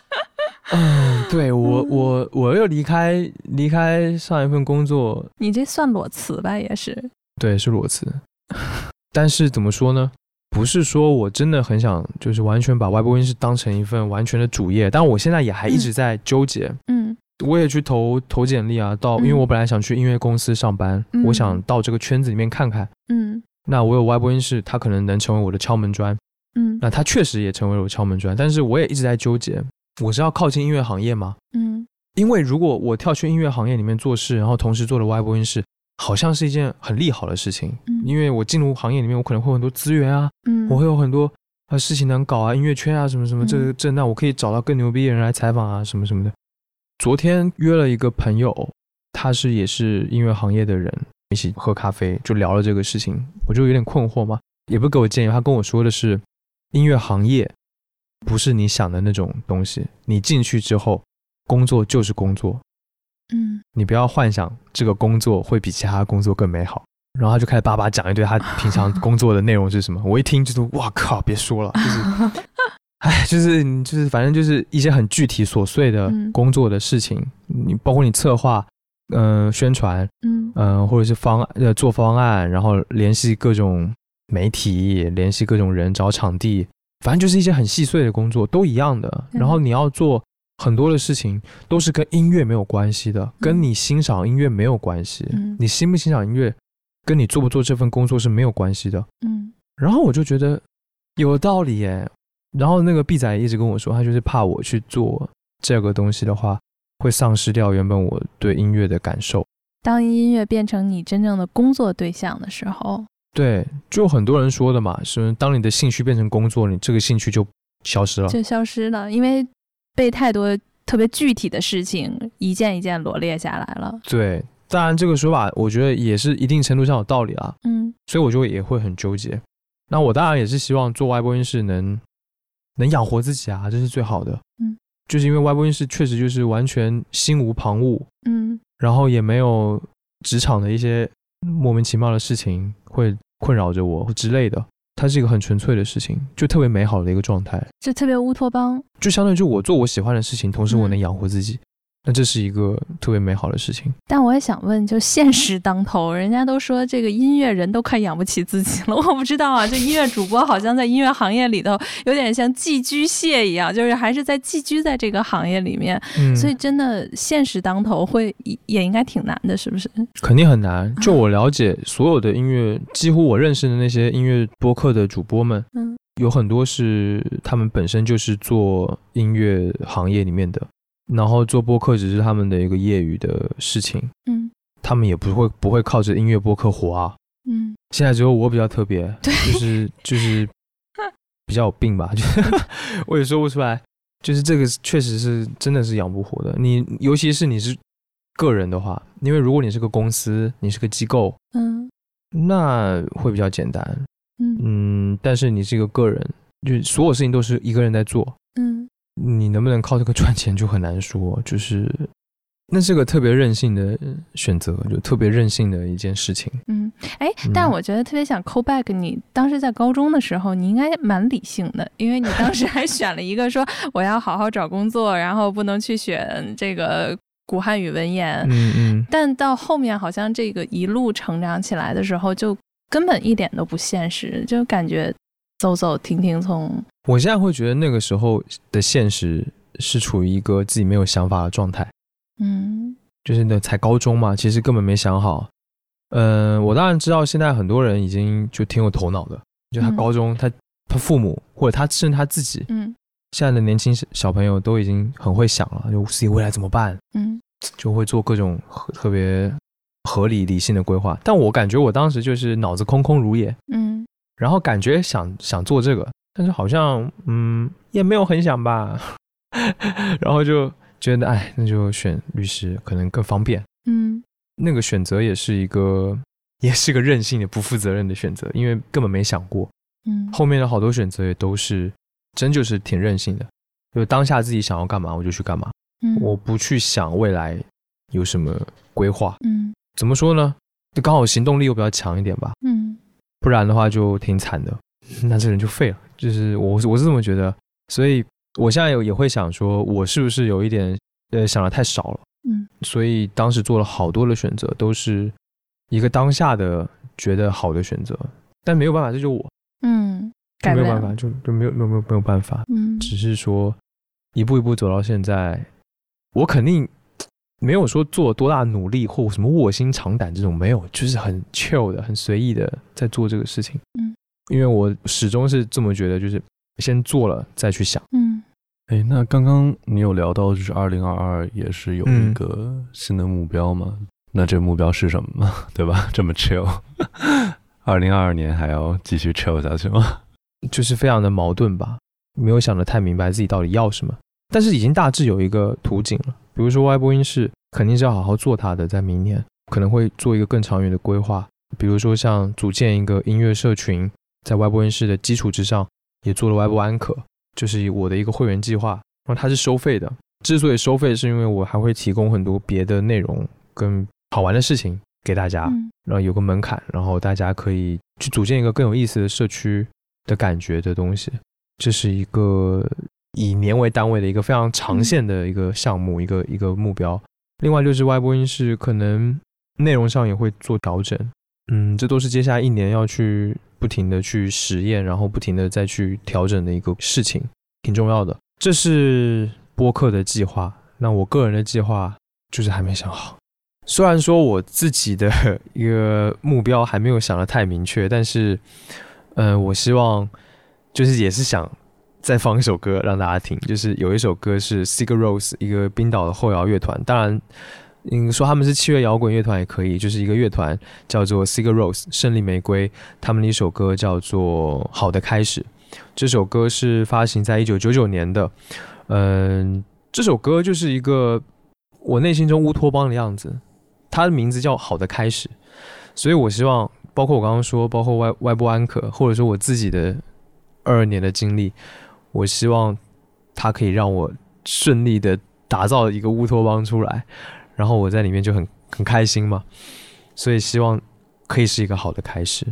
嗯，对我，我我又离开离开上一份工作，你这算裸辞吧？也是。对，是裸辞。但是怎么说呢？不是说我真的很想，就是完全把外播音室当成一份完全的主业。但我现在也还一直在纠结。嗯我也去投投简历啊，到因为嗯我本来想去音乐公司上班，嗯我想到这个圈子里面看看。嗯那我有外播音室，它可能能成为我的敲门砖。嗯那它确实也成为了我敲门砖，但是我也一直在纠结，我是要靠近音乐行业吗？嗯因为如果我跳去音乐行业里面做事，然后同时做了外播音室，好像是一件很利好的事情。嗯因为我进入行业里面，我可能会有很多资源啊，嗯，我会有很多呃事情能搞啊，音乐圈啊什么什么，这嗯这那我可以找到更牛逼的人来采访啊什么什么的。昨天约了一个朋友，他是也是音乐行业的人，一起喝咖啡，就聊了这个事情，我就有点困惑嘛，也不给我建议，他跟我说的是，音乐行业不是你想的那种东西，你进去之后，工作就是工作，嗯你不要幻想这个工作会比其他工作更美好。然后他就开始叭叭讲一堆他平常工作的内容是什么，我一听就是哇靠，别说了，就是，哎，就是你就是反正就是一些很具体琐碎的嗯工作的事情，你包括你策划，嗯、宣传，嗯嗯、或者是方呃做方案，然后联系各种媒体，联系各种人，找场地，反正就是一些很细碎的工作，都一样的。嗯然后你要做很多的事情，都是跟音乐没有关系的，跟你欣赏音乐没有关系。嗯你欣不欣赏音乐，跟你做不做这份工作是没有关系的。嗯然后我就觉得有道理耶。然后那个 B 仔一直跟我说，他就是怕我去做这个东西的话，会丧失掉原本我对音乐的感受。当音乐变成你真正的工作对象的时候，对，就很多人说的嘛，是当你的兴趣变成工作，你这个兴趣就消失了，就消失了，因为被太多特别具体的事情一件一件罗列下来了。对，当然这个说法我觉得也是一定程度上有道理啊。嗯，所以我就也会很纠结。那我当然也是希望做外播音室能能养活自己啊，这是最好的。嗯，就是因为外播音室确实就是完全心无旁骛，嗯，然后也没有职场的一些莫名其妙的事情会。困扰着我之类的，它是一个很纯粹的事情，就特别美好的一个状态，就特别乌托邦，就相当于就我做我喜欢的事情，同时我能养活自己。那这是一个特别美好的事情，但我也想问，就现实当头，人家都说这个音乐人都快养不起自己了，我不知道啊，这音乐主播好像在音乐行业里头有点像寄居蟹一样，就是还是在寄居在这个行业里面，所以真的现实当头会也应该挺难的，是不是？肯定很难。就我了解，所有的音乐，几乎我认识的那些音乐播客的主播们，嗯，有很多是他们本身就是做音乐行业里面的。然后做播客只是他们的一个业余的事情，嗯，他们也不会不会靠着音乐播客活啊，嗯，现在只有我比较特别，对，就是就是 比较有病吧，就 我也说不出来，就是这个确实是真的是养不活的。你尤其是你是个人的话，因为如果你是个公司，你是个机构，嗯，那会比较简单，嗯。嗯，但是你是一个个人，就所有事情都是一个人在做，嗯。你能不能靠这个赚钱就很难说，就是那是个特别任性的选择，就特别任性的一件事情。嗯，哎，但我觉得特别想 call back，你当时在高中的时候，你应该蛮理性的，因为你当时还选了一个说 我要好好找工作，然后不能去选这个古汉语文言。嗯嗯。但到后面好像这个一路成长起来的时候，就根本一点都不现实，就感觉。走走停停，从。我现在会觉得那个时候的现实是处于一个自己没有想法的状态，嗯，就是那才高中嘛，其实根本没想好。嗯，我当然知道现在很多人已经就挺有头脑的，就他高中他他父母或者他甚至他自己，嗯，现在的年轻小朋友都已经很会想了，就自己未来怎么办，嗯，就会做各种特别合理理性的规划。但我感觉我当时就是脑子空空如也，嗯。然后感觉想想做这个，但是好像嗯也没有很想吧，然后就觉得哎那就选律师可能更方便，嗯，那个选择也是一个也是个任性的不负责任的选择，因为根本没想过，嗯，后面的好多选择也都是真就是挺任性的，就当下自己想要干嘛我就去干嘛，嗯，我不去想未来有什么规划，嗯，怎么说呢？就刚好行动力又比较强一点吧，嗯。不然的话就挺惨的，那这人就废了。就是我我是这么觉得，所以我现在有也会想说，我是不是有一点呃想的太少了？嗯，所以当时做了好多的选择，都是一个当下的觉得好的选择，但没有办法，这就我，嗯，没有办法，就就没有没有没有没有办法，嗯，只是说一步一步走到现在，我肯定。没有说做多大努力或什么卧薪尝胆这种没有，就是很 chill 的、很随意的在做这个事情。嗯，因为我始终是这么觉得，就是先做了再去想。嗯，哎，那刚刚你有聊到，就是二零二二也是有一个新的目标吗？那这目标是什么吗？对吧？这么 chill，二零二二年还要继续 chill 下去吗？就是非常的矛盾吧，没有想的太明白自己到底要什么，但是已经大致有一个图景了。比如说外播音室肯定是要好好做它的，在明年可能会做一个更长远的规划。比如说像组建一个音乐社群，在外播音室的基础之上，也做了外播安可，就是我的一个会员计划。然后它是收费的，之所以收费，是因为我还会提供很多别的内容跟好玩的事情给大家，然后有个门槛，然后大家可以去组建一个更有意思的社区的感觉的东西。这是一个。以年为单位的一个非常长线的一个项目，一个一个目标。另外就是外播音室可能内容上也会做调整，嗯，这都是接下来一年要去不停的去实验，然后不停的再去调整的一个事情，挺重要的。这是播客的计划，那我个人的计划就是还没想好。虽然说我自己的一个目标还没有想的太明确，但是，嗯，我希望就是也是想。再放一首歌让大家听，就是有一首歌是 Sigur Rós，一个冰岛的后摇乐团。当然，嗯，说他们是七月摇滚乐团也可以，就是一个乐团叫做 Cigar Rose 胜利玫瑰，他们的一首歌叫做《好的开始》。这首歌是发行在一九九九年的，嗯，这首歌就是一个我内心中乌托邦的样子，它的名字叫《好的开始》，所以我希望，包括我刚刚说，包括外外部安可，或者说我自己的二二年的经历，我希望它可以让我顺利的打造一个乌托邦出来。然后我在里面就很很开心嘛，所以希望可以是一个好的开始。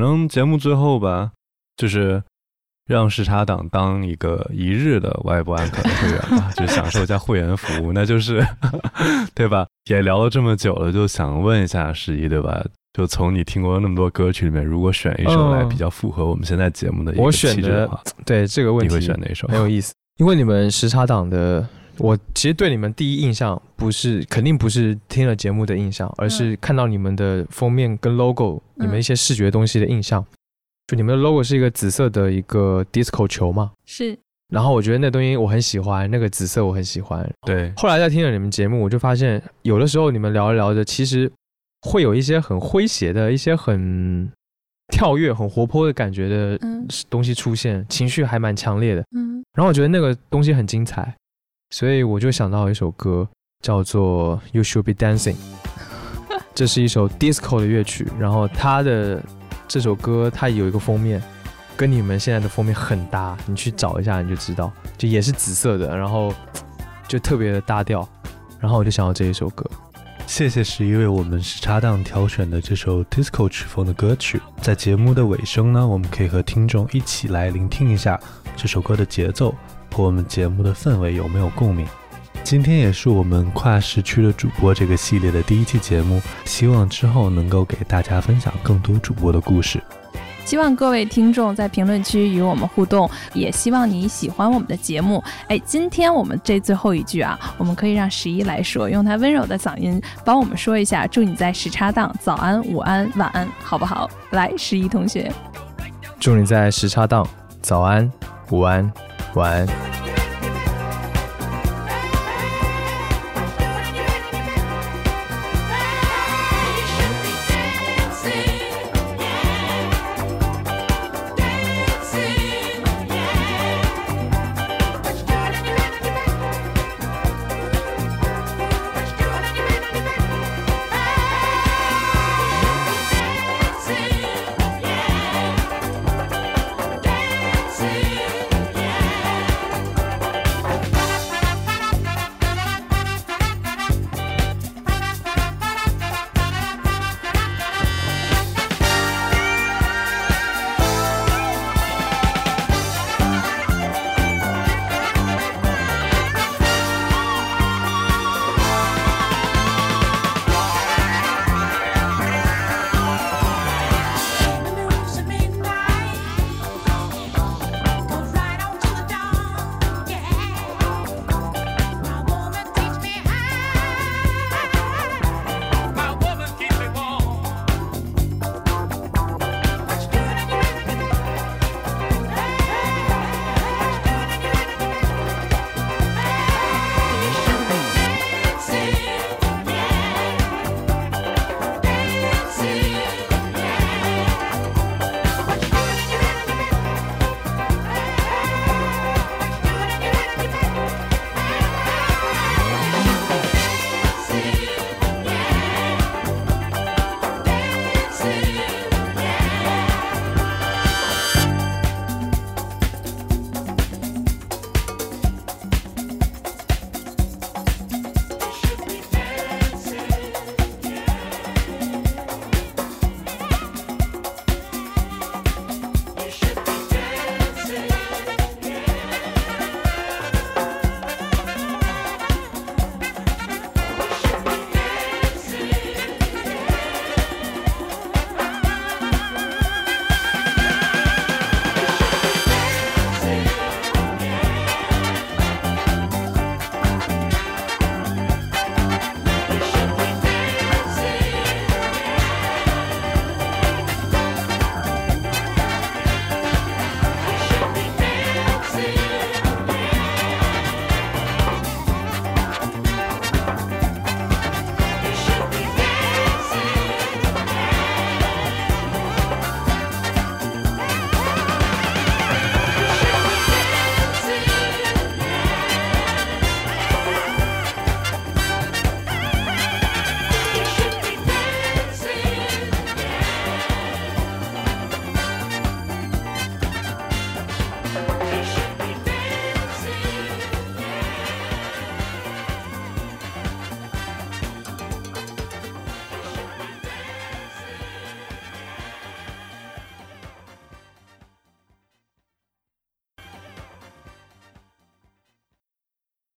正节目最后吧，就是让时差党当一个一日的外部安可的会员吧，就享受一下会员服务，那就是 对吧？也聊了这么久了，就想问一下十一，对吧？就从你听过那么多歌曲里面，如果选一首来比较符合我们现在节目的我选的对这个问题，你会选哪首？很有意思，因为你们时差党的，我其实对你们第一印象不是，肯定不是听了节目的印象，而是看到你们的封面跟 logo，你们一些视觉东西的印象。就你们的 logo 是一个紫色的一个 disco 球嘛？是。然后我觉得那东西我很喜欢，那个紫色我很喜欢。对。后来在听了你们节目，我就发现有的时候你们聊着聊着，其实。会有一些很诙谐的一些很跳跃、很活泼的感觉的东西出现，情绪还蛮强烈的。嗯，然后我觉得那个东西很精彩，所以我就想到一首歌，叫做《You Should Be Dancing 》，这是一首 disco 的乐曲。然后它的这首歌它有一个封面，跟你们现在的封面很搭，你去找一下你就知道，就也是紫色的，然后就特别的搭调。然后我就想到这一首歌。谢谢十一为我们时差档挑选的这首 disco 曲风的歌曲。在节目的尾声呢，我们可以和听众一起来聆听一下这首歌的节奏和我们节目的氛围有没有共鸣。今天也是我们跨时区的主播这个系列的第一期节目，希望之后能够给大家分享更多主播的故事。希望各位听众在评论区与我们互动，也希望你喜欢我们的节目。哎，今天我们这最后一句啊，我们可以让十一来说，用他温柔的嗓音帮我们说一下，祝你在时差档早安、午安、晚安，好不好？来，十一同学，祝你在时差档早安、午安、晚安。